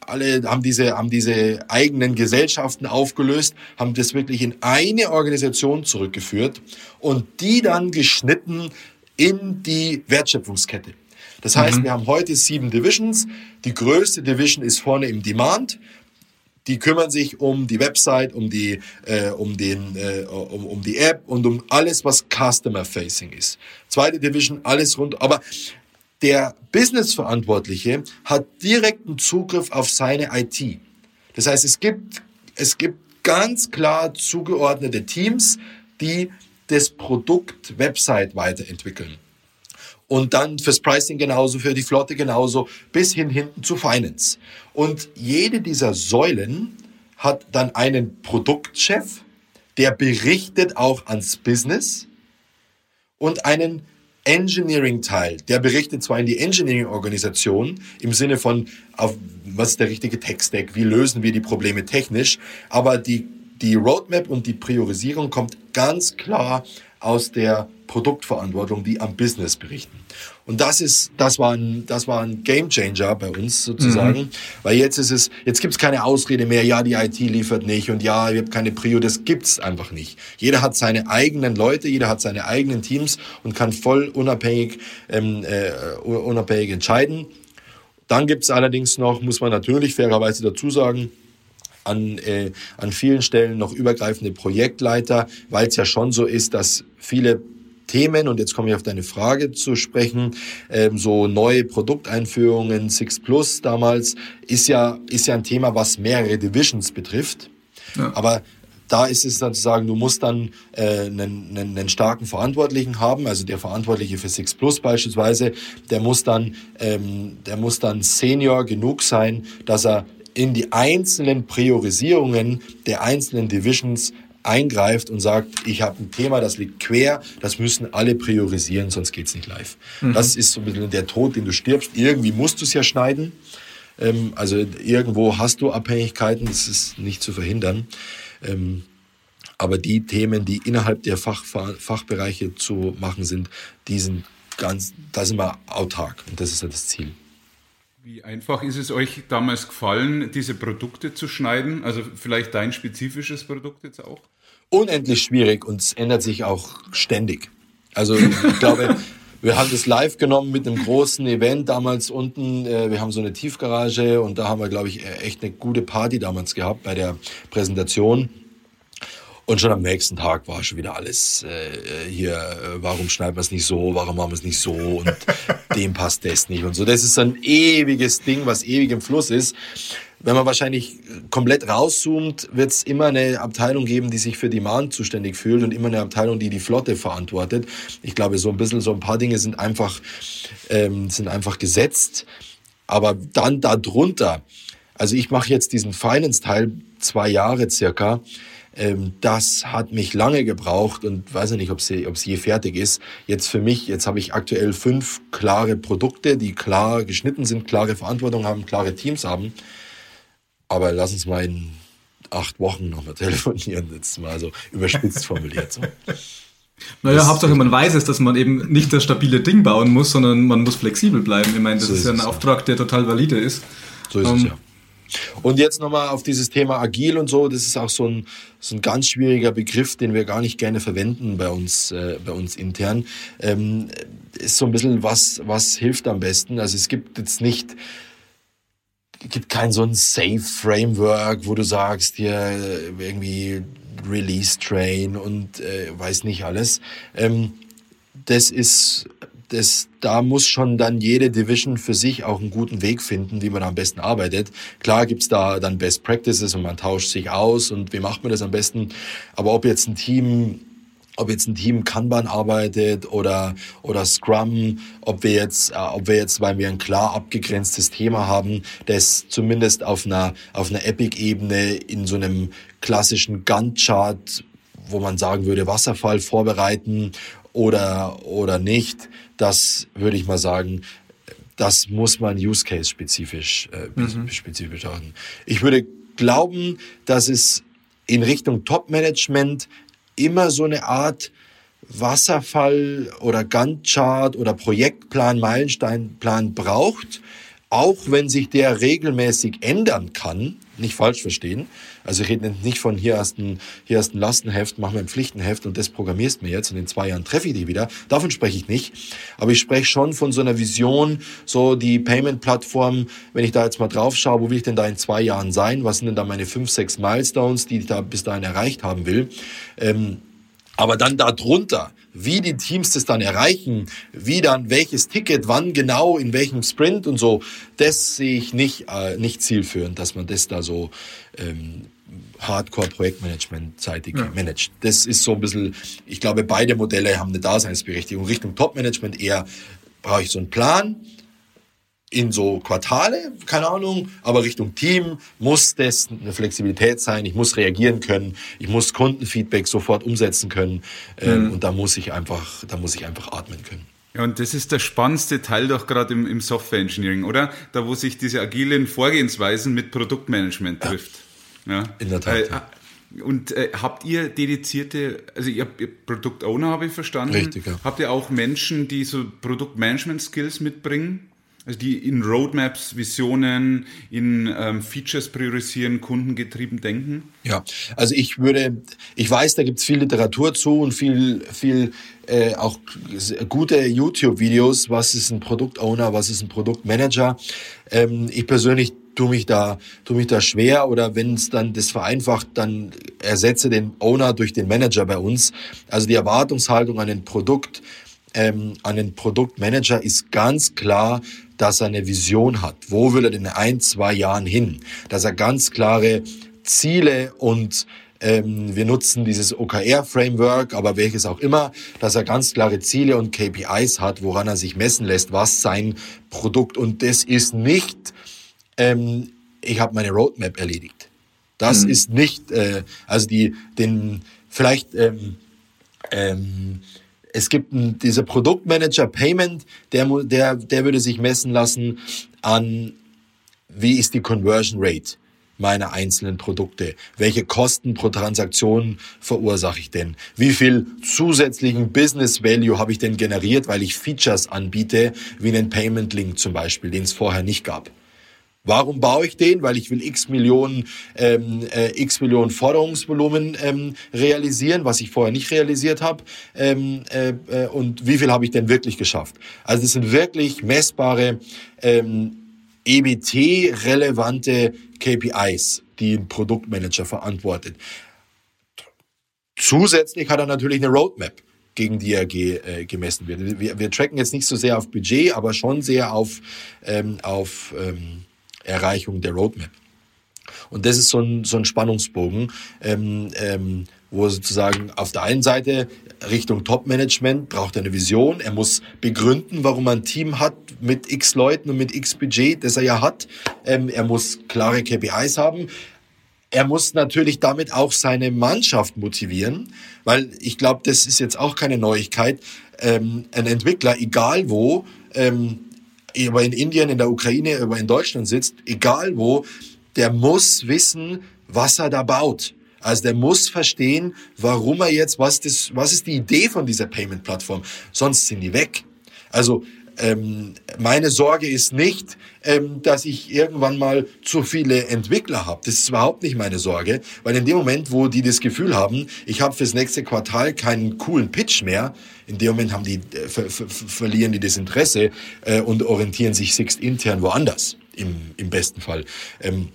alle haben diese, haben diese eigenen Gesellschaften aufgelöst, haben das wirklich in eine Organisation zurückgeführt und die dann geschnitten in die Wertschöpfungskette. Das heißt, mhm. wir haben heute sieben Divisions. Die größte Division ist vorne im Demand. Die kümmern sich um die Website, um die, äh, um den, äh, um, um die App und um alles, was Customer Facing ist. Zweite Division, alles rund. Aber der Business-Verantwortliche hat direkten Zugriff auf seine IT. Das heißt, es gibt, es gibt ganz klar zugeordnete Teams, die das Produkt Website weiterentwickeln. Und dann fürs Pricing genauso, für die Flotte genauso, bis hin hinten zu Finance. Und jede dieser Säulen hat dann einen Produktchef, der berichtet auch ans Business und einen Engineering-Teil, der berichtet zwar in die Engineering-Organisation im Sinne von, auf, was ist der richtige Tech-Stack, wie lösen wir die Probleme technisch, aber die, die Roadmap und die Priorisierung kommt ganz klar aus der Produktverantwortung, die am Business berichten. Und das ist, das war ein, das war ein Game Changer bei uns sozusagen, mhm. weil jetzt ist es, jetzt gibt es keine Ausrede mehr, ja, die IT liefert nicht und ja, ihr habt keine Prio, das gibt's einfach nicht. Jeder hat seine eigenen Leute, jeder hat seine eigenen Teams und kann voll unabhängig, ähm, äh, unabhängig entscheiden. Dann gibt's allerdings noch, muss man natürlich fairerweise dazu sagen, an, äh, an vielen Stellen noch übergreifende Projektleiter, weil es ja schon so ist, dass viele Themen, und jetzt komme ich auf deine Frage zu sprechen, ähm, so neue Produkteinführungen, Six Plus damals, ist ja, ist ja ein Thema, was mehrere Divisions betrifft. Ja. Aber da ist es dann zu sagen, du musst dann äh, einen, einen, einen starken Verantwortlichen haben, also der Verantwortliche für Six Plus beispielsweise, der muss dann, ähm, der muss dann Senior genug sein, dass er in die einzelnen Priorisierungen der einzelnen Divisions eingreift und sagt, ich habe ein Thema, das liegt quer, das müssen alle priorisieren, sonst geht's nicht live. Mhm. Das ist so ein bisschen der Tod, den du stirbst. Irgendwie musst du es ja schneiden. Ähm, also irgendwo hast du Abhängigkeiten, das ist nicht zu verhindern. Ähm, aber die Themen, die innerhalb der Fach, Fachbereiche zu machen sind, die sind ganz, da sind wir autark und das ist ja das Ziel. Wie einfach ist es euch damals gefallen, diese Produkte zu schneiden? Also vielleicht dein spezifisches Produkt jetzt auch? Unendlich schwierig und es ändert sich auch ständig. Also ich glaube, wir haben das live genommen mit einem großen Event damals unten. Äh, wir haben so eine Tiefgarage und da haben wir, glaube ich, echt eine gute Party damals gehabt bei der Präsentation. Und schon am nächsten Tag war schon wieder alles äh, hier, äh, warum schneiden wir es nicht so, warum machen wir es nicht so und dem passt das nicht und so. Das ist ein ewiges Ding, was ewig im Fluss ist. Wenn man wahrscheinlich komplett rauszoomt, wird es immer eine Abteilung geben, die sich für Demand zuständig fühlt und immer eine Abteilung, die die Flotte verantwortet. Ich glaube, so ein bisschen, so ein paar Dinge sind einfach, ähm, sind einfach gesetzt. Aber dann darunter, also ich mache jetzt diesen Finance-Teil zwei Jahre circa, ähm, das hat mich lange gebraucht und weiß nicht, ob sie je fertig ist. Jetzt für mich, jetzt habe ich aktuell fünf klare Produkte, die klar geschnitten sind, klare Verantwortung haben, klare Teams haben. Aber lass uns mal in acht Wochen nochmal telefonieren, jetzt mal so überspitzt formuliert. So. Naja, das Hauptsache man weiß es, dass man eben nicht das stabile Ding bauen muss, sondern man muss flexibel bleiben. Ich meine, das so ist, ja ein Auftrag, der total valide ist. So ist um, es ähm, ja. Und jetzt nochmal auf dieses Thema agil und so, das ist auch so ein, so ein ganz schwieriger Begriff, den wir gar nicht gerne verwenden bei uns, äh, bei uns intern. Ähm, ist so ein bisschen, was, was hilft am besten. Also es gibt jetzt nicht, gibt kein so ein Safe Framework, wo du sagst, hier irgendwie Release Train und äh, weiß nicht alles. Ähm, das ist das, da muss schon dann jede Division für sich auch einen guten Weg finden, wie man am besten arbeitet. Klar gibt's da dann Best Practices und man tauscht sich aus und wie macht man das am besten. Aber ob jetzt ein Team ob jetzt ein Team Kanban arbeitet oder oder Scrum, ob wir jetzt äh, ob wir jetzt weil wir ein klar abgegrenztes Thema haben, das zumindest auf einer auf einer Epic Ebene in so einem klassischen Gantt Chart wo man sagen würde, Wasserfall vorbereiten oder, oder nicht, das würde ich mal sagen, das muss man Use Case spezifisch, äh, mhm. spezifisch betrachten. Ich würde glauben, dass es in Richtung Top Management immer so eine Art Wasserfall oder Gantt-Chart oder Projektplan, Meilensteinplan braucht. auch wenn sich der regelmäßig ändern kann, nicht falsch verstehen. Also ich rede nicht von hier hast ein, hier hast ein Lastenheft, mach mir ein Pflichtenheft und das programmierst mir jetzt und in zwei Jahren treffe ich die wieder. Davon spreche ich nicht. Aber ich spreche schon von so einer Vision, so die Payment-Plattform, wenn ich da jetzt mal drauf schaue, wo will ich denn da in zwei Jahren sein? Was sind denn da meine fünf, sechs Milestones, die ich da bis dahin erreicht haben will? Ähm, aber dann darunter, wie die Teams das dann erreichen, wie dann welches Ticket, wann genau, in welchem Sprint und so, das sehe ich nicht, äh, nicht zielführend, dass man das da so ähm, Hardcore-Projektmanagement-seitig ja. managt. Das ist so ein bisschen, ich glaube, beide Modelle haben eine Daseinsberechtigung. Richtung Top-Management eher brauche ich so einen Plan, in so Quartale, keine Ahnung, aber Richtung Team muss das eine Flexibilität sein. Ich muss reagieren können, ich muss Kundenfeedback sofort umsetzen können ähm, mhm. und da muss ich einfach, da muss ich einfach atmen können. Ja, und das ist der spannendste Teil doch gerade im, im Software Engineering, oder? Da, wo sich diese agilen Vorgehensweisen mit Produktmanagement trifft. Ja, in der Tat. Äh, ja. Und äh, habt ihr dedizierte, also ihr, ihr Produktowner habe ich verstanden. Richtig, ja. Habt ihr auch Menschen, die so Produktmanagement-Skills mitbringen? Also die in Roadmaps, Visionen, in ähm, Features priorisieren, kundengetrieben denken? Ja, also ich würde, ich weiß, da gibt es viel Literatur zu und viel, viel äh, auch gute YouTube-Videos, was ist ein Produktowner, was ist ein Produktmanager. Ähm, ich persönlich tue mich da, tue mich da schwer oder wenn es dann das vereinfacht, dann ersetze den Owner durch den Manager bei uns. Also die Erwartungshaltung an den Produkt, ähm, an den Produktmanager ist ganz klar, dass er eine Vision hat. Wo will er denn in ein, zwei Jahren hin? Dass er ganz klare Ziele und ähm, wir nutzen dieses OKR-Framework, aber welches auch immer, dass er ganz klare Ziele und KPIs hat, woran er sich messen lässt, was sein Produkt und das ist nicht, ähm, ich habe meine Roadmap erledigt. Das mhm. ist nicht, äh, also die, den, vielleicht, ähm, ähm, es gibt einen, dieser Produktmanager Payment, der, der, der würde sich messen lassen an, wie ist die Conversion Rate meiner einzelnen Produkte? Welche Kosten pro Transaktion verursache ich denn? Wie viel zusätzlichen Business Value habe ich denn generiert, weil ich Features anbiete, wie einen Payment Link zum Beispiel, den es vorher nicht gab? Warum baue ich den? Weil ich will x Millionen, ähm, äh, x Millionen Forderungsvolumen ähm, realisieren, was ich vorher nicht realisiert habe. Ähm, äh, äh, und wie viel habe ich denn wirklich geschafft? Also das sind wirklich messbare ähm, EBT-relevante KPIs, die ein Produktmanager verantwortet. Zusätzlich hat er natürlich eine Roadmap gegen die er ge, äh, gemessen wird. Wir, wir tracken jetzt nicht so sehr auf Budget, aber schon sehr auf, ähm, auf ähm, Erreichung der Roadmap. Und das ist so ein, so ein Spannungsbogen, ähm, ähm, wo sozusagen auf der einen Seite Richtung Top-Management braucht er eine Vision. Er muss begründen, warum er ein Team hat mit x Leuten und mit x Budget, das er ja hat. Ähm, er muss klare KPIs haben. Er muss natürlich damit auch seine Mannschaft motivieren, weil ich glaube, das ist jetzt auch keine Neuigkeit. Ähm, ein Entwickler, egal wo, ähm, ob in Indien, in der Ukraine, ob in Deutschland sitzt, egal wo, der muss wissen, was er da baut. Also der muss verstehen, warum er jetzt, was, das, was ist die Idee von dieser Payment-Plattform. Sonst sind die weg. Also ähm, meine Sorge ist nicht, ähm, dass ich irgendwann mal zu viele Entwickler habe. Das ist überhaupt nicht meine Sorge, weil in dem Moment, wo die das Gefühl haben, ich habe fürs nächste Quartal keinen coolen Pitch mehr, in dem Moment haben die, äh, ver ver verlieren die das Interesse äh, und orientieren sich sixt intern woanders, im, im besten Fall. Ähm,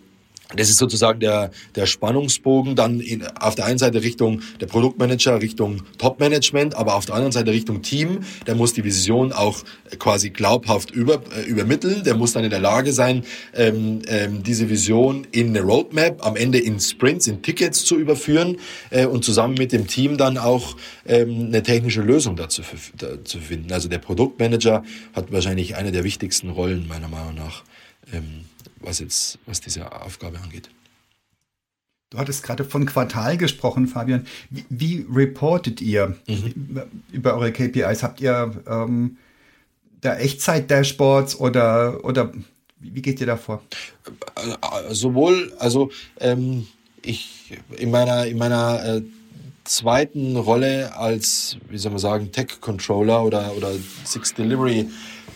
das ist sozusagen der, der Spannungsbogen dann in, auf der einen Seite Richtung der Produktmanager, Richtung Topmanagement, aber auf der anderen Seite Richtung Team. Der muss die Vision auch quasi glaubhaft über, äh, übermitteln. Der muss dann in der Lage sein, ähm, ähm, diese Vision in eine Roadmap, am Ende in Sprints, in Tickets zu überführen äh, und zusammen mit dem Team dann auch ähm, eine technische Lösung dazu da, zu finden. Also der Produktmanager hat wahrscheinlich eine der wichtigsten Rollen meiner Meinung nach. Was jetzt, was diese Aufgabe angeht. Du hattest gerade von Quartal gesprochen, Fabian. Wie, wie reportet ihr mhm. über eure KPIs? Habt ihr ähm, da Echtzeit-Dashboards oder, oder wie geht ihr da vor? Äh, sowohl, also ähm, ich in meiner, in meiner äh, zweiten Rolle als, wie soll man sagen, Tech-Controller oder, oder Six Delivery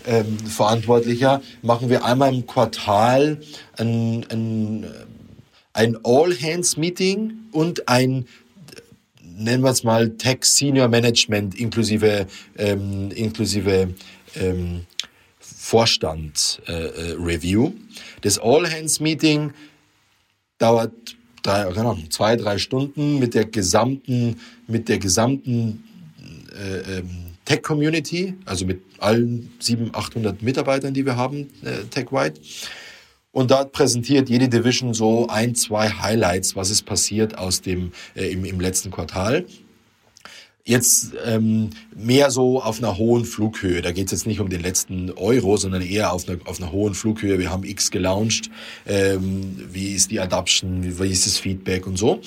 ähm, Verantwortlicher, machen wir einmal im Quartal ein, ein, ein All-Hands-Meeting und ein nennen wir es mal Tech Senior Management inklusive ähm, inklusive ähm, Vorstand äh, Review. Das All Hands Meeting dauert drei, Ahnung, zwei, drei Stunden mit der gesamten, mit der gesamten äh, ähm, Tech-Community, also mit allen 700, 800 Mitarbeitern, die wir haben, äh, tech-wide. Und dort präsentiert jede Division so ein, zwei Highlights, was ist passiert aus dem, äh, im, im letzten Quartal. Jetzt ähm, mehr so auf einer hohen Flughöhe. Da geht es jetzt nicht um den letzten Euro, sondern eher auf einer, auf einer hohen Flughöhe. Wir haben X gelauncht. Ähm, wie ist die Adoption? Wie, wie ist das Feedback und so?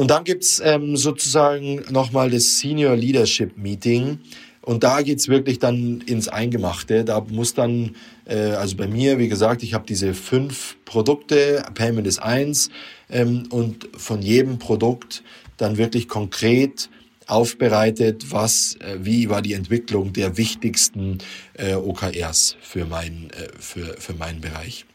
Und dann gibt's ähm, sozusagen nochmal das Senior Leadership Meeting. Und da geht's wirklich dann ins Eingemachte. Da muss dann, äh, also bei mir, wie gesagt, ich habe diese fünf Produkte, Payment ist eins, ähm, und von jedem Produkt dann wirklich konkret aufbereitet, was, äh, wie war die Entwicklung der wichtigsten äh, OKRs für, mein, äh, für, für meinen Bereich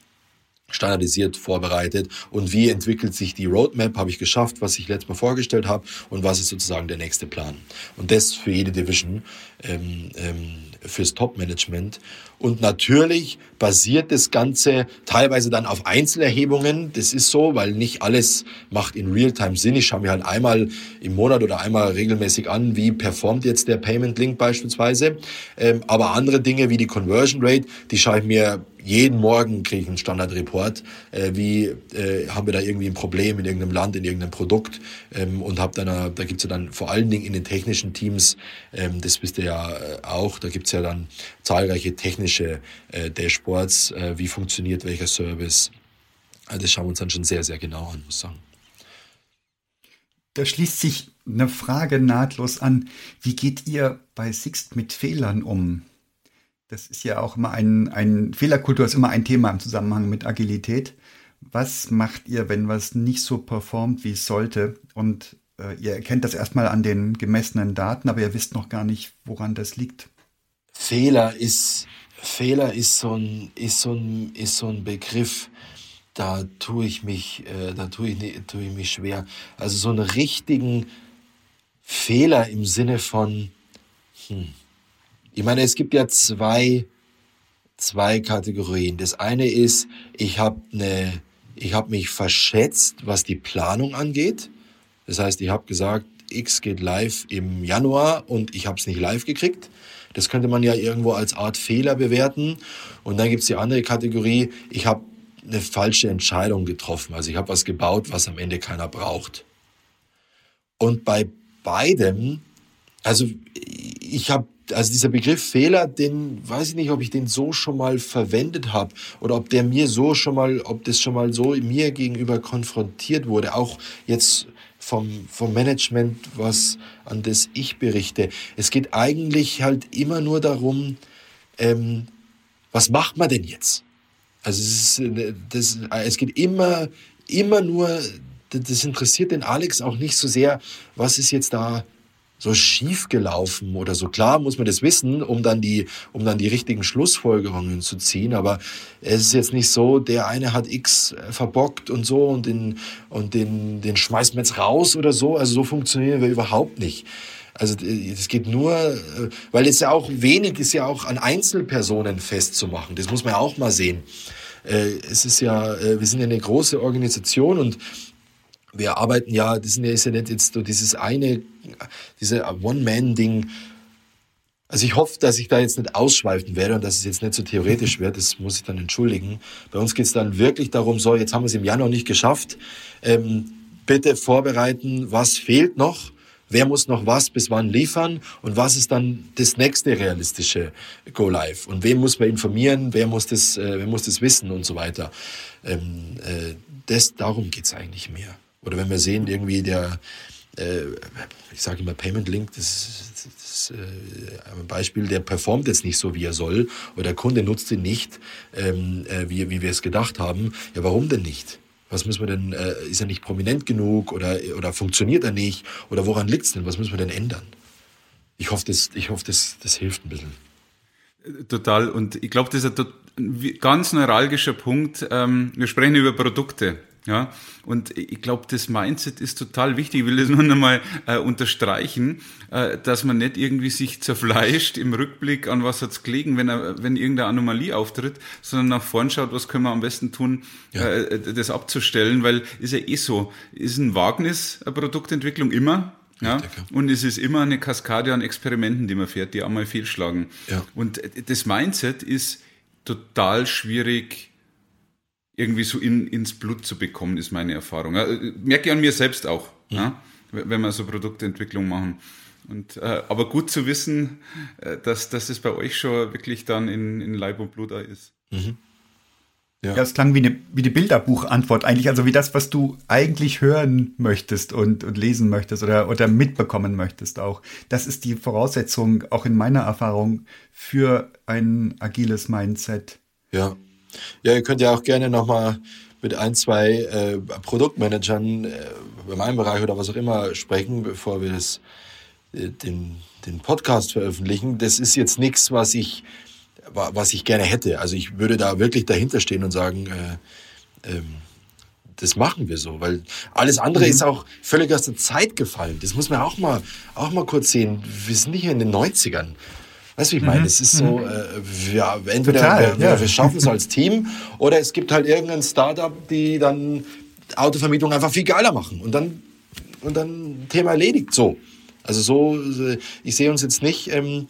standardisiert vorbereitet und wie entwickelt sich die Roadmap, habe ich geschafft, was ich letztes Mal vorgestellt habe und was ist sozusagen der nächste Plan. Und das für jede Division, ähm, ähm, fürs Top-Management. Und natürlich basiert das Ganze teilweise dann auf Einzelerhebungen. Das ist so, weil nicht alles macht in Realtime Sinn. Ich schaue mir halt einmal im Monat oder einmal regelmäßig an, wie performt jetzt der Payment Link beispielsweise. Ähm, aber andere Dinge wie die Conversion Rate, die schaue ich mir jeden Morgen kriege ich einen Standardreport, äh, wie äh, haben wir da irgendwie ein Problem in irgendeinem Land, in irgendeinem Produkt ähm, und habe dann, äh, da gibt's ja dann vor allen Dingen in den technischen Teams, ähm, das wisst ihr ja äh, auch, da gibt's ja dann zahlreiche technische äh, Dashboards, äh, wie funktioniert welcher Service. Also das schauen wir uns dann schon sehr, sehr genau an, muss ich sagen. Da schließt sich eine Frage nahtlos an. Wie geht ihr bei Sixt mit Fehlern um? Das ist ja auch immer ein, ein Fehlerkultur ist immer ein Thema im Zusammenhang mit Agilität. Was macht ihr, wenn was nicht so performt, wie es sollte? Und äh, ihr erkennt das erstmal an den gemessenen Daten, aber ihr wisst noch gar nicht, woran das liegt. Fehler ist, Fehler ist so ein, ist so ein, ist so ein Begriff, da tue ich mich, äh, da tue ich, tue ich mich schwer. Also so einen richtigen Fehler im Sinne von, hm, ich meine, es gibt ja zwei, zwei Kategorien. Das eine ist, ich habe eine, ich habe mich verschätzt, was die Planung angeht. Das heißt, ich habe gesagt, X geht live im Januar und ich habe es nicht live gekriegt. Das könnte man ja irgendwo als Art Fehler bewerten. Und dann gibt es die andere Kategorie, ich habe eine falsche Entscheidung getroffen. Also ich habe was gebaut, was am Ende keiner braucht. Und bei beidem, also ich habe also dieser Begriff Fehler, den weiß ich nicht, ob ich den so schon mal verwendet habe oder ob der mir so schon mal, ob das schon mal so mir gegenüber konfrontiert wurde, auch jetzt vom, vom Management, was an das ich berichte. Es geht eigentlich halt immer nur darum, ähm, was macht man denn jetzt? Also es, ist, das, es geht immer, immer nur, das interessiert den Alex auch nicht so sehr, was ist jetzt da so schief gelaufen oder so. Klar muss man das wissen, um dann die, um dann die richtigen Schlussfolgerungen zu ziehen. Aber es ist jetzt nicht so, der eine hat X äh, verbockt und so und den, und den, den schmeißt man jetzt raus oder so. Also so funktionieren wir überhaupt nicht. Also es geht nur, äh, weil es ja auch wenig ist ja auch an Einzelpersonen festzumachen. Das muss man ja auch mal sehen. Äh, es ist ja, wir sind ja eine große Organisation und wir arbeiten ja, das ist ja nicht jetzt so dieses eine, diese One-Man-Ding. Also ich hoffe, dass ich da jetzt nicht ausschweifen werde und dass es jetzt nicht so theoretisch wird, das muss ich dann entschuldigen. Bei uns geht es dann wirklich darum, so, jetzt haben wir es im Januar nicht geschafft. Ähm, bitte vorbereiten, was fehlt noch, wer muss noch was bis wann liefern und was ist dann das nächste realistische Go Live und wem muss man informieren, wer muss das, äh, wer muss das wissen und so weiter. Ähm, äh, das, darum geht's eigentlich mehr. Oder wenn wir sehen, irgendwie der, äh, ich sage immer Payment Link, das, das, das äh, ein Beispiel, der performt jetzt nicht so, wie er soll, oder der Kunde nutzt ihn nicht, ähm, äh, wie, wie wir es gedacht haben. Ja, warum denn nicht? Was müssen wir denn, äh, ist er nicht prominent genug oder, oder funktioniert er nicht? Oder woran liegt es denn? Was müssen wir denn ändern? Ich hoffe, das, ich hoffe, das, das hilft ein bisschen. Total. Und ich glaube, das ist ein ganz neuralgischer Punkt. Ähm, wir sprechen über Produkte. Ja, und ich glaube, das Mindset ist total wichtig. Ich will das nur nochmal äh, unterstreichen, äh, dass man nicht irgendwie sich zerfleischt im Rückblick an was hat's gelegen, wenn er, wenn irgendeine Anomalie auftritt, sondern nach vorn schaut, was können wir am besten tun, ja. äh, das abzustellen, weil ist ja eh so, ist ein Wagnis, eine Produktentwicklung immer. Ja, und es ist immer eine Kaskade an Experimenten, die man fährt, die einmal fehlschlagen. Ja. Und das Mindset ist total schwierig irgendwie so in, ins Blut zu bekommen, ist meine Erfahrung. Ja, merke ich an mir selbst auch, mhm. ja, wenn wir so Produktentwicklung machen. Und, äh, aber gut zu wissen, äh, dass, dass das bei euch schon wirklich dann in, in Leib und Blut da ist. Mhm. Ja. ja, es klang wie eine, wie eine Bilderbuchantwort eigentlich, also wie das, was du eigentlich hören möchtest und, und lesen möchtest oder, oder mitbekommen möchtest auch. Das ist die Voraussetzung, auch in meiner Erfahrung, für ein agiles Mindset. Ja, ja, ihr könnt ja auch gerne nochmal mit ein, zwei äh, Produktmanagern äh, in meinem Bereich oder was auch immer sprechen, bevor wir das, äh, den, den Podcast veröffentlichen. Das ist jetzt nichts, was ich, was ich gerne hätte. Also ich würde da wirklich dahinter stehen und sagen, äh, ähm, das machen wir so, weil alles andere mhm. ist auch völlig aus der Zeit gefallen. Das muss man auch mal, auch mal kurz sehen. Wir sind nicht in den 90ern. Weißt du, wie ich meine? Mhm. Es ist so, mhm. äh, ja, entweder Total, wir, ja. wir schaffen es als Team oder es gibt halt irgendein Startup, die dann Autovermietung einfach viel geiler machen und dann, und dann Thema erledigt. So. Also so, äh, ich sehe uns jetzt nicht, ähm,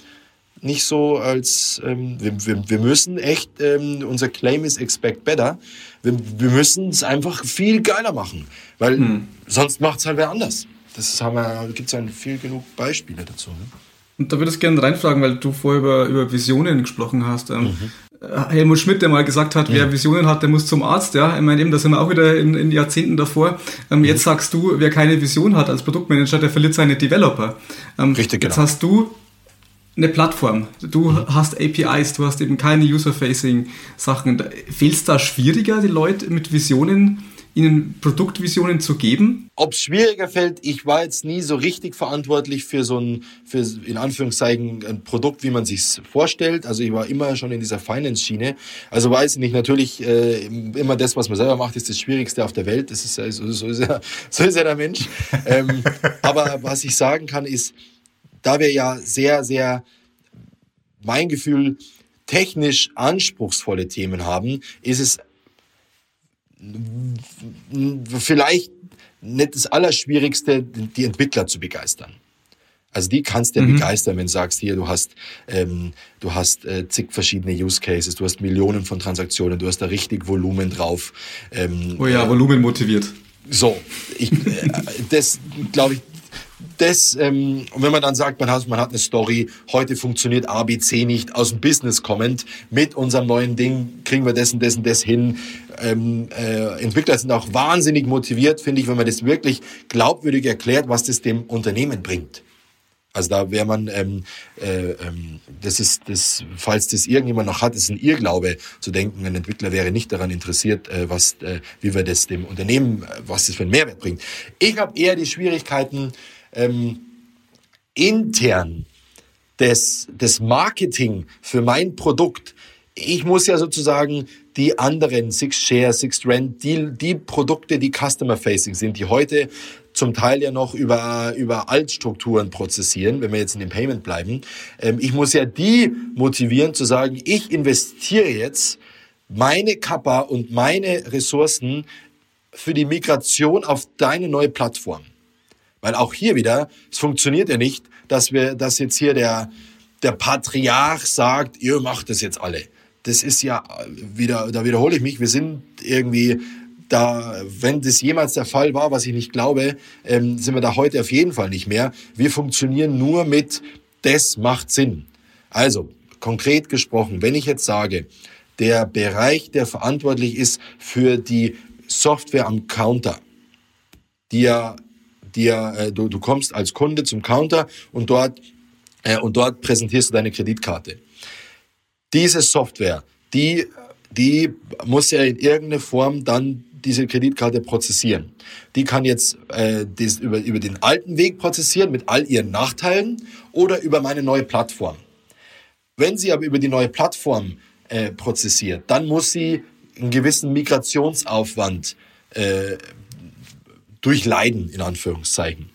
nicht so als, ähm, wir, wir, wir müssen echt, ähm, unser Claim ist expect better. Wir, wir müssen es einfach viel geiler machen, weil mhm. sonst macht es halt wer anders. Das haben wir, gibt es ja viel genug Beispiele dazu. Ne? Und da würde ich gerne reinfragen, weil du vorher über, über Visionen gesprochen hast. Ähm, mhm. Helmut Schmidt, der mal gesagt hat, mhm. wer Visionen hat, der muss zum Arzt. Ja, ich meine eben, da sind wir auch wieder in, in Jahrzehnten davor. Ähm, mhm. Jetzt sagst du, wer keine Vision hat als Produktmanager, der verliert seine Developer. Ähm, Richtig, genau. Jetzt hast du eine Plattform. Du mhm. hast APIs, du hast eben keine User-Facing-Sachen. Fehlt es da schwieriger, die Leute mit Visionen ihnen Produktvisionen zu geben? Ob es schwieriger fällt, ich war jetzt nie so richtig verantwortlich für so ein, für in Anführungszeichen ein Produkt, wie man sich vorstellt. Also ich war immer schon in dieser Finance-Schiene. Also weiß ich nicht, natürlich äh, immer das, was man selber macht, ist das Schwierigste auf der Welt. Das ist so, so, ist, ja, so ist ja der Mensch. ähm, aber was ich sagen kann, ist, da wir ja sehr, sehr, mein Gefühl, technisch anspruchsvolle Themen haben, ist es vielleicht nicht das Allerschwierigste, die Entwickler zu begeistern. Also die kannst du ja mhm. begeistern, wenn du sagst, hier, du hast, ähm, du hast äh, zig verschiedene Use Cases, du hast Millionen von Transaktionen, du hast da richtig Volumen drauf. Ähm, oh ja, äh, Volumen motiviert. So, ich, äh, das glaube ich, das, ähm, und wenn man dann sagt, man hat, man hat eine Story, heute funktioniert ABC nicht, aus dem Business kommend, mit unserem neuen Ding kriegen wir das und das hin. Ähm, äh, Entwickler sind auch wahnsinnig motiviert, finde ich, wenn man das wirklich glaubwürdig erklärt, was das dem Unternehmen bringt. Also da wäre man, ähm, äh, ähm, das ist, das, falls das irgendjemand noch hat, ist ein Irrglaube zu denken, ein Entwickler wäre nicht daran interessiert, äh, was, äh, wie wir das dem Unternehmen, äh, was das für einen Mehrwert bringt. Ich habe eher die Schwierigkeiten, ähm, intern des, des Marketing für mein Produkt, ich muss ja sozusagen die anderen Six Share, Six Rent, die, die Produkte, die Customer Facing sind, die heute zum Teil ja noch über, über Altstrukturen prozessieren, wenn wir jetzt in dem Payment bleiben. Ähm, ich muss ja die motivieren zu sagen, ich investiere jetzt meine Kappa und meine Ressourcen für die Migration auf deine neue Plattform. Weil auch hier wieder, es funktioniert ja nicht, dass wir, dass jetzt hier der, der Patriarch sagt, ihr macht das jetzt alle. Das ist ja wieder, da wiederhole ich mich, wir sind irgendwie da, wenn das jemals der Fall war, was ich nicht glaube, ähm, sind wir da heute auf jeden Fall nicht mehr. Wir funktionieren nur mit, das macht Sinn. Also, konkret gesprochen, wenn ich jetzt sage, der Bereich, der verantwortlich ist für die Software am Counter, die ja dir, äh, du, du kommst als Kunde zum Counter und dort, äh, und dort präsentierst du deine Kreditkarte. Diese Software, die, die muss ja in irgendeiner Form dann diese Kreditkarte prozessieren. Die kann jetzt äh, das über, über den alten Weg prozessieren mit all ihren Nachteilen oder über meine neue Plattform. Wenn sie aber über die neue Plattform äh, prozessiert, dann muss sie einen gewissen Migrationsaufwand äh, durchleiden, in Anführungszeichen.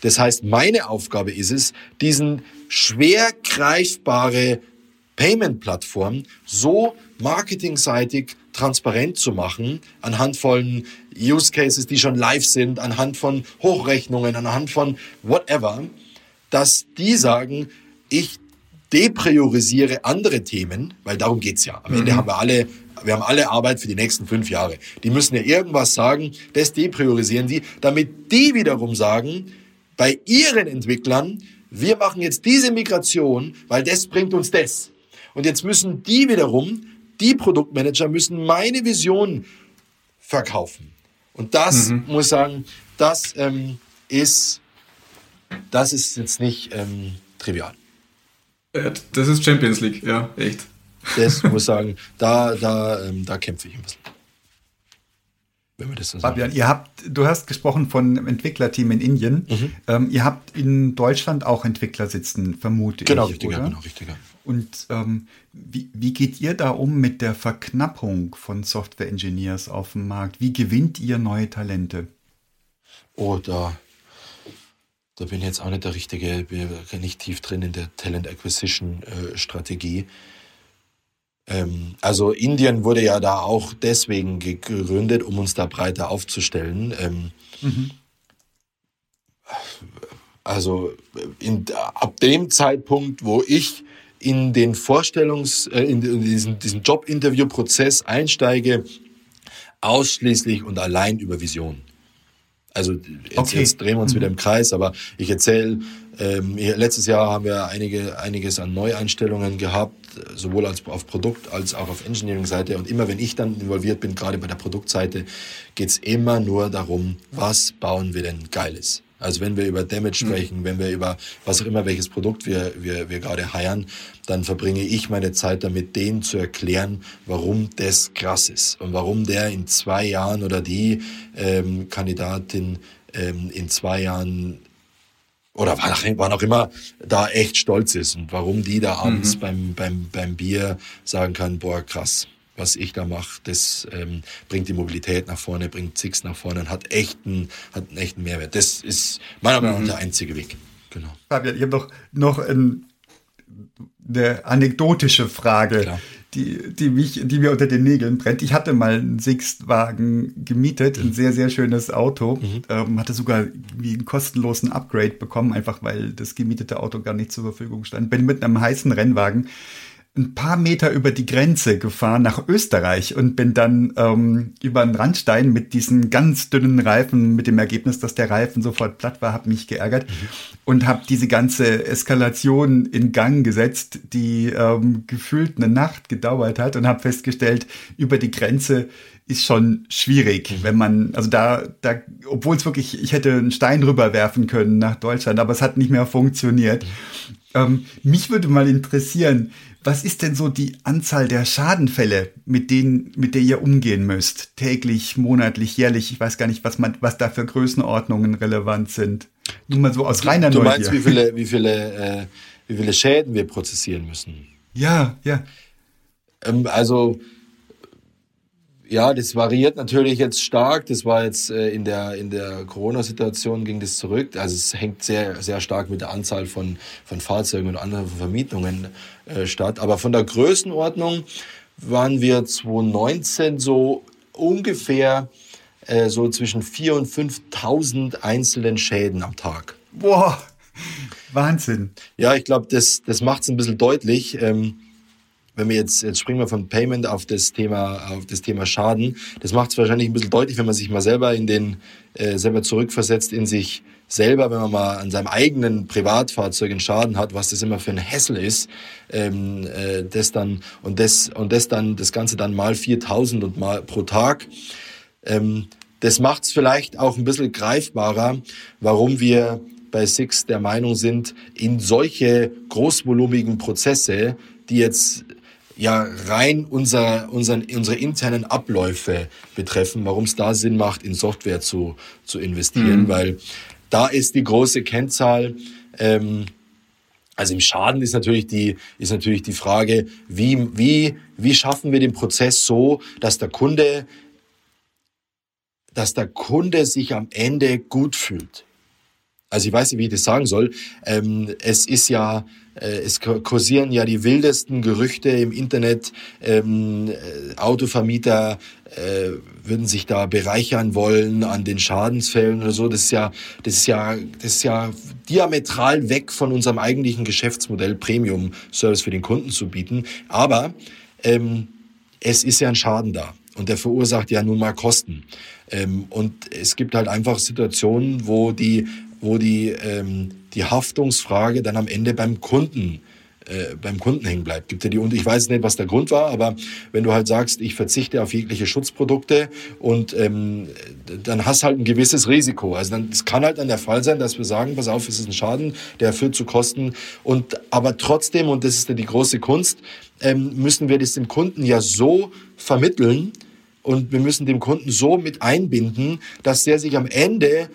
Das heißt, meine Aufgabe ist es, diesen schwer greifbare Payment-Plattform so marketingseitig transparent zu machen, anhand von Use Cases, die schon live sind, anhand von Hochrechnungen, anhand von whatever, dass die sagen, ich depriorisiere andere Themen, weil darum geht's ja. Am Ende mhm. haben wir alle, wir haben alle Arbeit für die nächsten fünf Jahre. Die müssen ja irgendwas sagen, das depriorisieren sie, damit die wiederum sagen, bei ihren Entwicklern, wir machen jetzt diese Migration, weil das bringt uns das. Und jetzt müssen die wiederum, die Produktmanager müssen meine Vision verkaufen. Und das mhm. muss ich sagen, das ähm, ist, das ist jetzt nicht ähm, trivial. Das ist Champions League, ja, echt. Das muss ich sagen, da, da, ähm, da kämpfe ich ein bisschen. Wenn wir das so Fabian, ihr habt, du hast gesprochen von einem Entwicklerteam in Indien. Mhm. Ähm, ihr habt in Deutschland auch Entwickler sitzen, vermute genau, ich. Richtiger, oder? Genau, richtiger. Und ähm, wie, wie geht ihr da um mit der Verknappung von Software-Engineers auf dem Markt? Wie gewinnt ihr neue Talente? Oh, da, da bin ich jetzt auch nicht der Richtige, bin nicht tief drin in der Talent Acquisition äh, Strategie. Ähm, also Indien wurde ja da auch deswegen gegründet, um uns da breiter aufzustellen. Ähm, mhm. Also in, ab dem Zeitpunkt, wo ich in den Vorstellungs-, äh, in diesen, diesen Jobinterview-Prozess einsteige, ausschließlich und allein über Vision. Also jetzt, okay. jetzt drehen wir uns mhm. wieder im Kreis, aber ich erzähle, ähm, letztes Jahr haben wir einige, einiges an Neueinstellungen gehabt, sowohl als auf Produkt- als auch auf Engineering-Seite. Und immer wenn ich dann involviert bin, gerade bei der Produktseite, geht's immer nur darum, was bauen wir denn Geiles. Also wenn wir über Damage mhm. sprechen, mhm. wenn wir über was auch immer, welches Produkt wir, wir, wir gerade heiern, dann verbringe ich meine Zeit damit, denen zu erklären, warum das krass ist und warum der in zwei Jahren oder die ähm, Kandidatin ähm, in zwei Jahren oder wann auch immer da echt stolz ist und warum die da abends mhm. beim, beim, beim Bier sagen kann, boah, krass, was ich da mache, das ähm, bringt die Mobilität nach vorne, bringt Six nach vorne und hat echten, hat einen echten Mehrwert. Das ist meiner Meinung nach mhm. der einzige Weg. Genau. Fabian, ich habe noch, noch ein, eine anekdotische Frage. Klar die, die, mich, die mir unter den Nägeln brennt. Ich hatte mal einen Sixt-Wagen gemietet, ein sehr, sehr schönes Auto. Mhm. Ähm, hatte sogar einen kostenlosen Upgrade bekommen, einfach weil das gemietete Auto gar nicht zur Verfügung stand. Bin mit einem heißen Rennwagen ein paar Meter über die Grenze gefahren nach Österreich und bin dann ähm, über einen Randstein mit diesen ganz dünnen Reifen, mit dem Ergebnis, dass der Reifen sofort platt war, habe mich geärgert mhm. und habe diese ganze Eskalation in Gang gesetzt, die ähm, gefühlt eine Nacht gedauert hat und habe festgestellt, über die Grenze ist schon schwierig, mhm. wenn man, also da, da, obwohl es wirklich, ich hätte einen Stein rüberwerfen können nach Deutschland, aber es hat nicht mehr funktioniert. Mhm. Ähm, mich würde mal interessieren, was ist denn so die Anzahl der Schadenfälle, mit denen, mit der ihr umgehen müsst? Täglich, monatlich, jährlich? Ich weiß gar nicht, was man, was da für Größenordnungen relevant sind. Nur mal so aus reiner Du meinst, wie viele, wie viele, äh, wie viele Schäden wir prozessieren müssen? Ja, ja. Ähm, also, ja, das variiert natürlich jetzt stark. Das war jetzt äh, in der, in der Corona-Situation ging das zurück. Also es hängt sehr, sehr stark mit der Anzahl von, von Fahrzeugen und anderen Vermietungen äh, statt. Aber von der Größenordnung waren wir 2019 so ungefähr äh, so zwischen 4.000 und 5.000 einzelnen Schäden am Tag. Boah, Wahnsinn. Ja, ich glaube, das, das macht es ein bisschen deutlich. Ähm, wenn wir jetzt, jetzt springen wir von Payment auf das Thema, auf das Thema Schaden. Das macht es wahrscheinlich ein bisschen deutlich, wenn man sich mal selber in den, äh, selber zurückversetzt in sich selber, wenn man mal an seinem eigenen Privatfahrzeug einen Schaden hat, was das immer für ein Hassel ist, ähm, äh, das dann, und das, und das dann, das Ganze dann mal 4000 und mal pro Tag. Ähm, das macht es vielleicht auch ein bisschen greifbarer, warum wir bei Six der Meinung sind, in solche großvolumigen Prozesse, die jetzt ja rein unser, unseren, unsere internen Abläufe betreffen, warum es da Sinn macht, in Software zu, zu investieren, mhm. weil da ist die große Kennzahl, ähm, Also im Schaden ist natürlich die, ist natürlich die Frage, wie, wie, wie schaffen wir den Prozess so, dass der Kunde, dass der Kunde sich am Ende gut fühlt. Also ich weiß nicht, wie ich das sagen soll. Ähm, es ist ja, es kursieren ja die wildesten Gerüchte im Internet. Ähm, äh, Autovermieter äh, würden sich da bereichern wollen an den Schadensfällen oder so. Das ist ja, das ist ja, das ist ja diametral weg von unserem eigentlichen Geschäftsmodell, Premium-Service für den Kunden zu bieten. Aber ähm, es ist ja ein Schaden da und der verursacht ja nun mal Kosten. Ähm, und es gibt halt einfach Situationen, wo die wo die, ähm, die Haftungsfrage dann am Ende beim Kunden äh, beim Kunden hängen bleibt. Gibt ja die, und ich weiß nicht, was der Grund war, aber wenn du halt sagst, ich verzichte auf jegliche Schutzprodukte und ähm, dann hast halt ein gewisses Risiko. Also dann, es kann halt dann der Fall sein, dass wir sagen, pass auf, es ist ein Schaden, der führt zu Kosten. Und aber trotzdem, und das ist ja die große Kunst, ähm, müssen wir das dem Kunden ja so vermitteln, und wir müssen dem Kunden so mit einbinden, dass der sich am Ende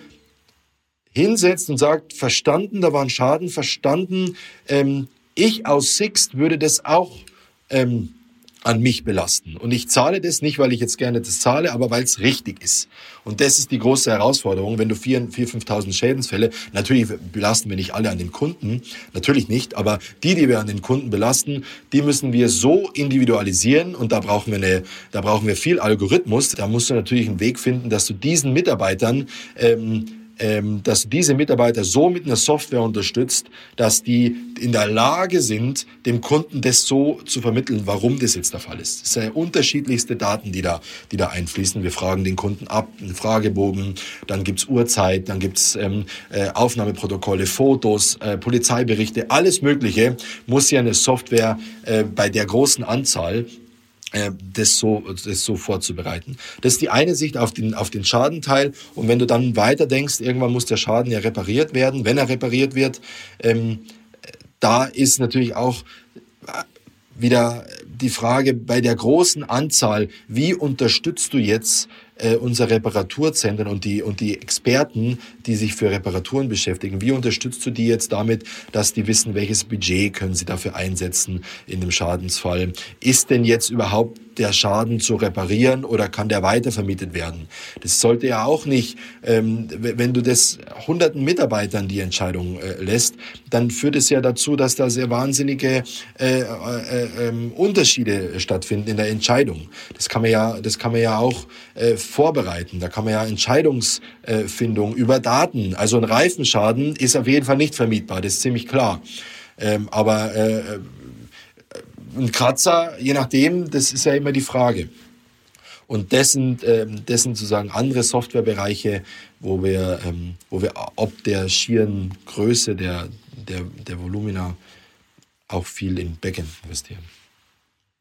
hinsetzt und sagt, verstanden, da war ein Schaden, verstanden, ähm, ich aus Sixt würde das auch ähm, an mich belasten. Und ich zahle das nicht, weil ich jetzt gerne das zahle, aber weil es richtig ist. Und das ist die große Herausforderung, wenn du 4.000, 5.000 Schädensfälle, natürlich belasten wir nicht alle an den Kunden, natürlich nicht, aber die, die wir an den Kunden belasten, die müssen wir so individualisieren und da brauchen wir eine, da brauchen wir viel Algorithmus. Da musst du natürlich einen Weg finden, dass du diesen Mitarbeitern ähm, dass diese Mitarbeiter so mit einer Software unterstützt, dass die in der Lage sind, dem Kunden das so zu vermitteln, warum das jetzt der Fall ist. Es sind unterschiedlichste Daten, die da, die da einfließen. Wir fragen den Kunden ab, einen Fragebogen, dann gibt's Uhrzeit, dann gibt's ähm, äh, Aufnahmeprotokolle, Fotos, äh, Polizeiberichte, alles Mögliche muss ja eine Software äh, bei der großen Anzahl das so, das so vorzubereiten. Das ist die eine Sicht auf den, auf den Schadenteil. Und wenn du dann weiter denkst, irgendwann muss der Schaden ja repariert werden. Wenn er repariert wird, ähm, da ist natürlich auch äh, wieder die Frage bei der großen Anzahl, wie unterstützt du jetzt äh, unsere Reparaturzentren und die, und die Experten, die sich für Reparaturen beschäftigen, wie unterstützt du die jetzt damit, dass die wissen, welches Budget können sie dafür einsetzen in dem Schadensfall? Ist denn jetzt überhaupt der Schaden zu reparieren oder kann der weitervermietet werden? Das sollte ja auch nicht, ähm, wenn du das hunderten Mitarbeitern die Entscheidung äh, lässt, dann führt es ja dazu, dass da sehr wahnsinnige äh, äh, äh, Unterschiede stattfinden in der Entscheidung. Das kann man ja, das kann man ja auch äh, vorbereiten. Da kann man ja Entscheidungsfindung über Daten. Also ein Reifenschaden ist auf jeden Fall nicht vermietbar, das ist ziemlich klar. Ähm, aber äh, ein Kratzer, je nachdem, das ist ja immer die Frage. Und dessen, ähm, dessen sozusagen andere Softwarebereiche, wo wir, ähm, wo wir ob der schieren Größe der, der, der Volumina auch viel in Backend investieren.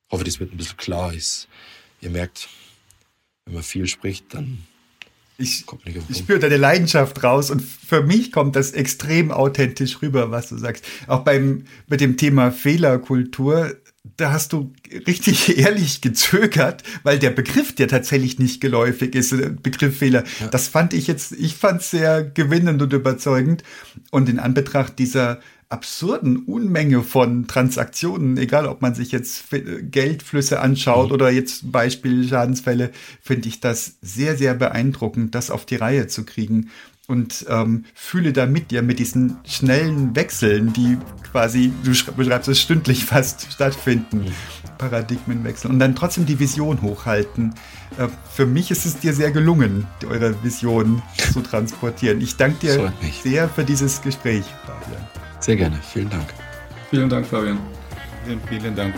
Ich hoffe, das wird ein bisschen klar. Ist. Ihr merkt, wenn man viel spricht, dann ich, ich spüre deine Leidenschaft raus und für mich kommt das extrem authentisch rüber, was du sagst. Auch beim, mit dem Thema Fehlerkultur, da hast du richtig ehrlich gezögert, weil der Begriff dir tatsächlich nicht geläufig ist, äh, Begriff Fehler. Ja. Das fand ich jetzt, ich fand es sehr gewinnend und überzeugend. Und in Anbetracht dieser absurden Unmenge von Transaktionen, egal ob man sich jetzt Geldflüsse anschaut mhm. oder jetzt Beispiel Schadensfälle, finde ich das sehr, sehr beeindruckend, das auf die Reihe zu kriegen und ähm, fühle da mit dir, mit diesen schnellen Wechseln, die quasi, du beschreibst es stündlich fast stattfinden, mhm. Paradigmenwechsel und dann trotzdem die Vision hochhalten. Äh, für mich ist es dir sehr gelungen, eure Vision zu transportieren. Ich danke dir sehr für dieses Gespräch, Fabian. Sehr gerne. Vielen Dank. Vielen Dank, Fabian. Vielen, vielen Dank.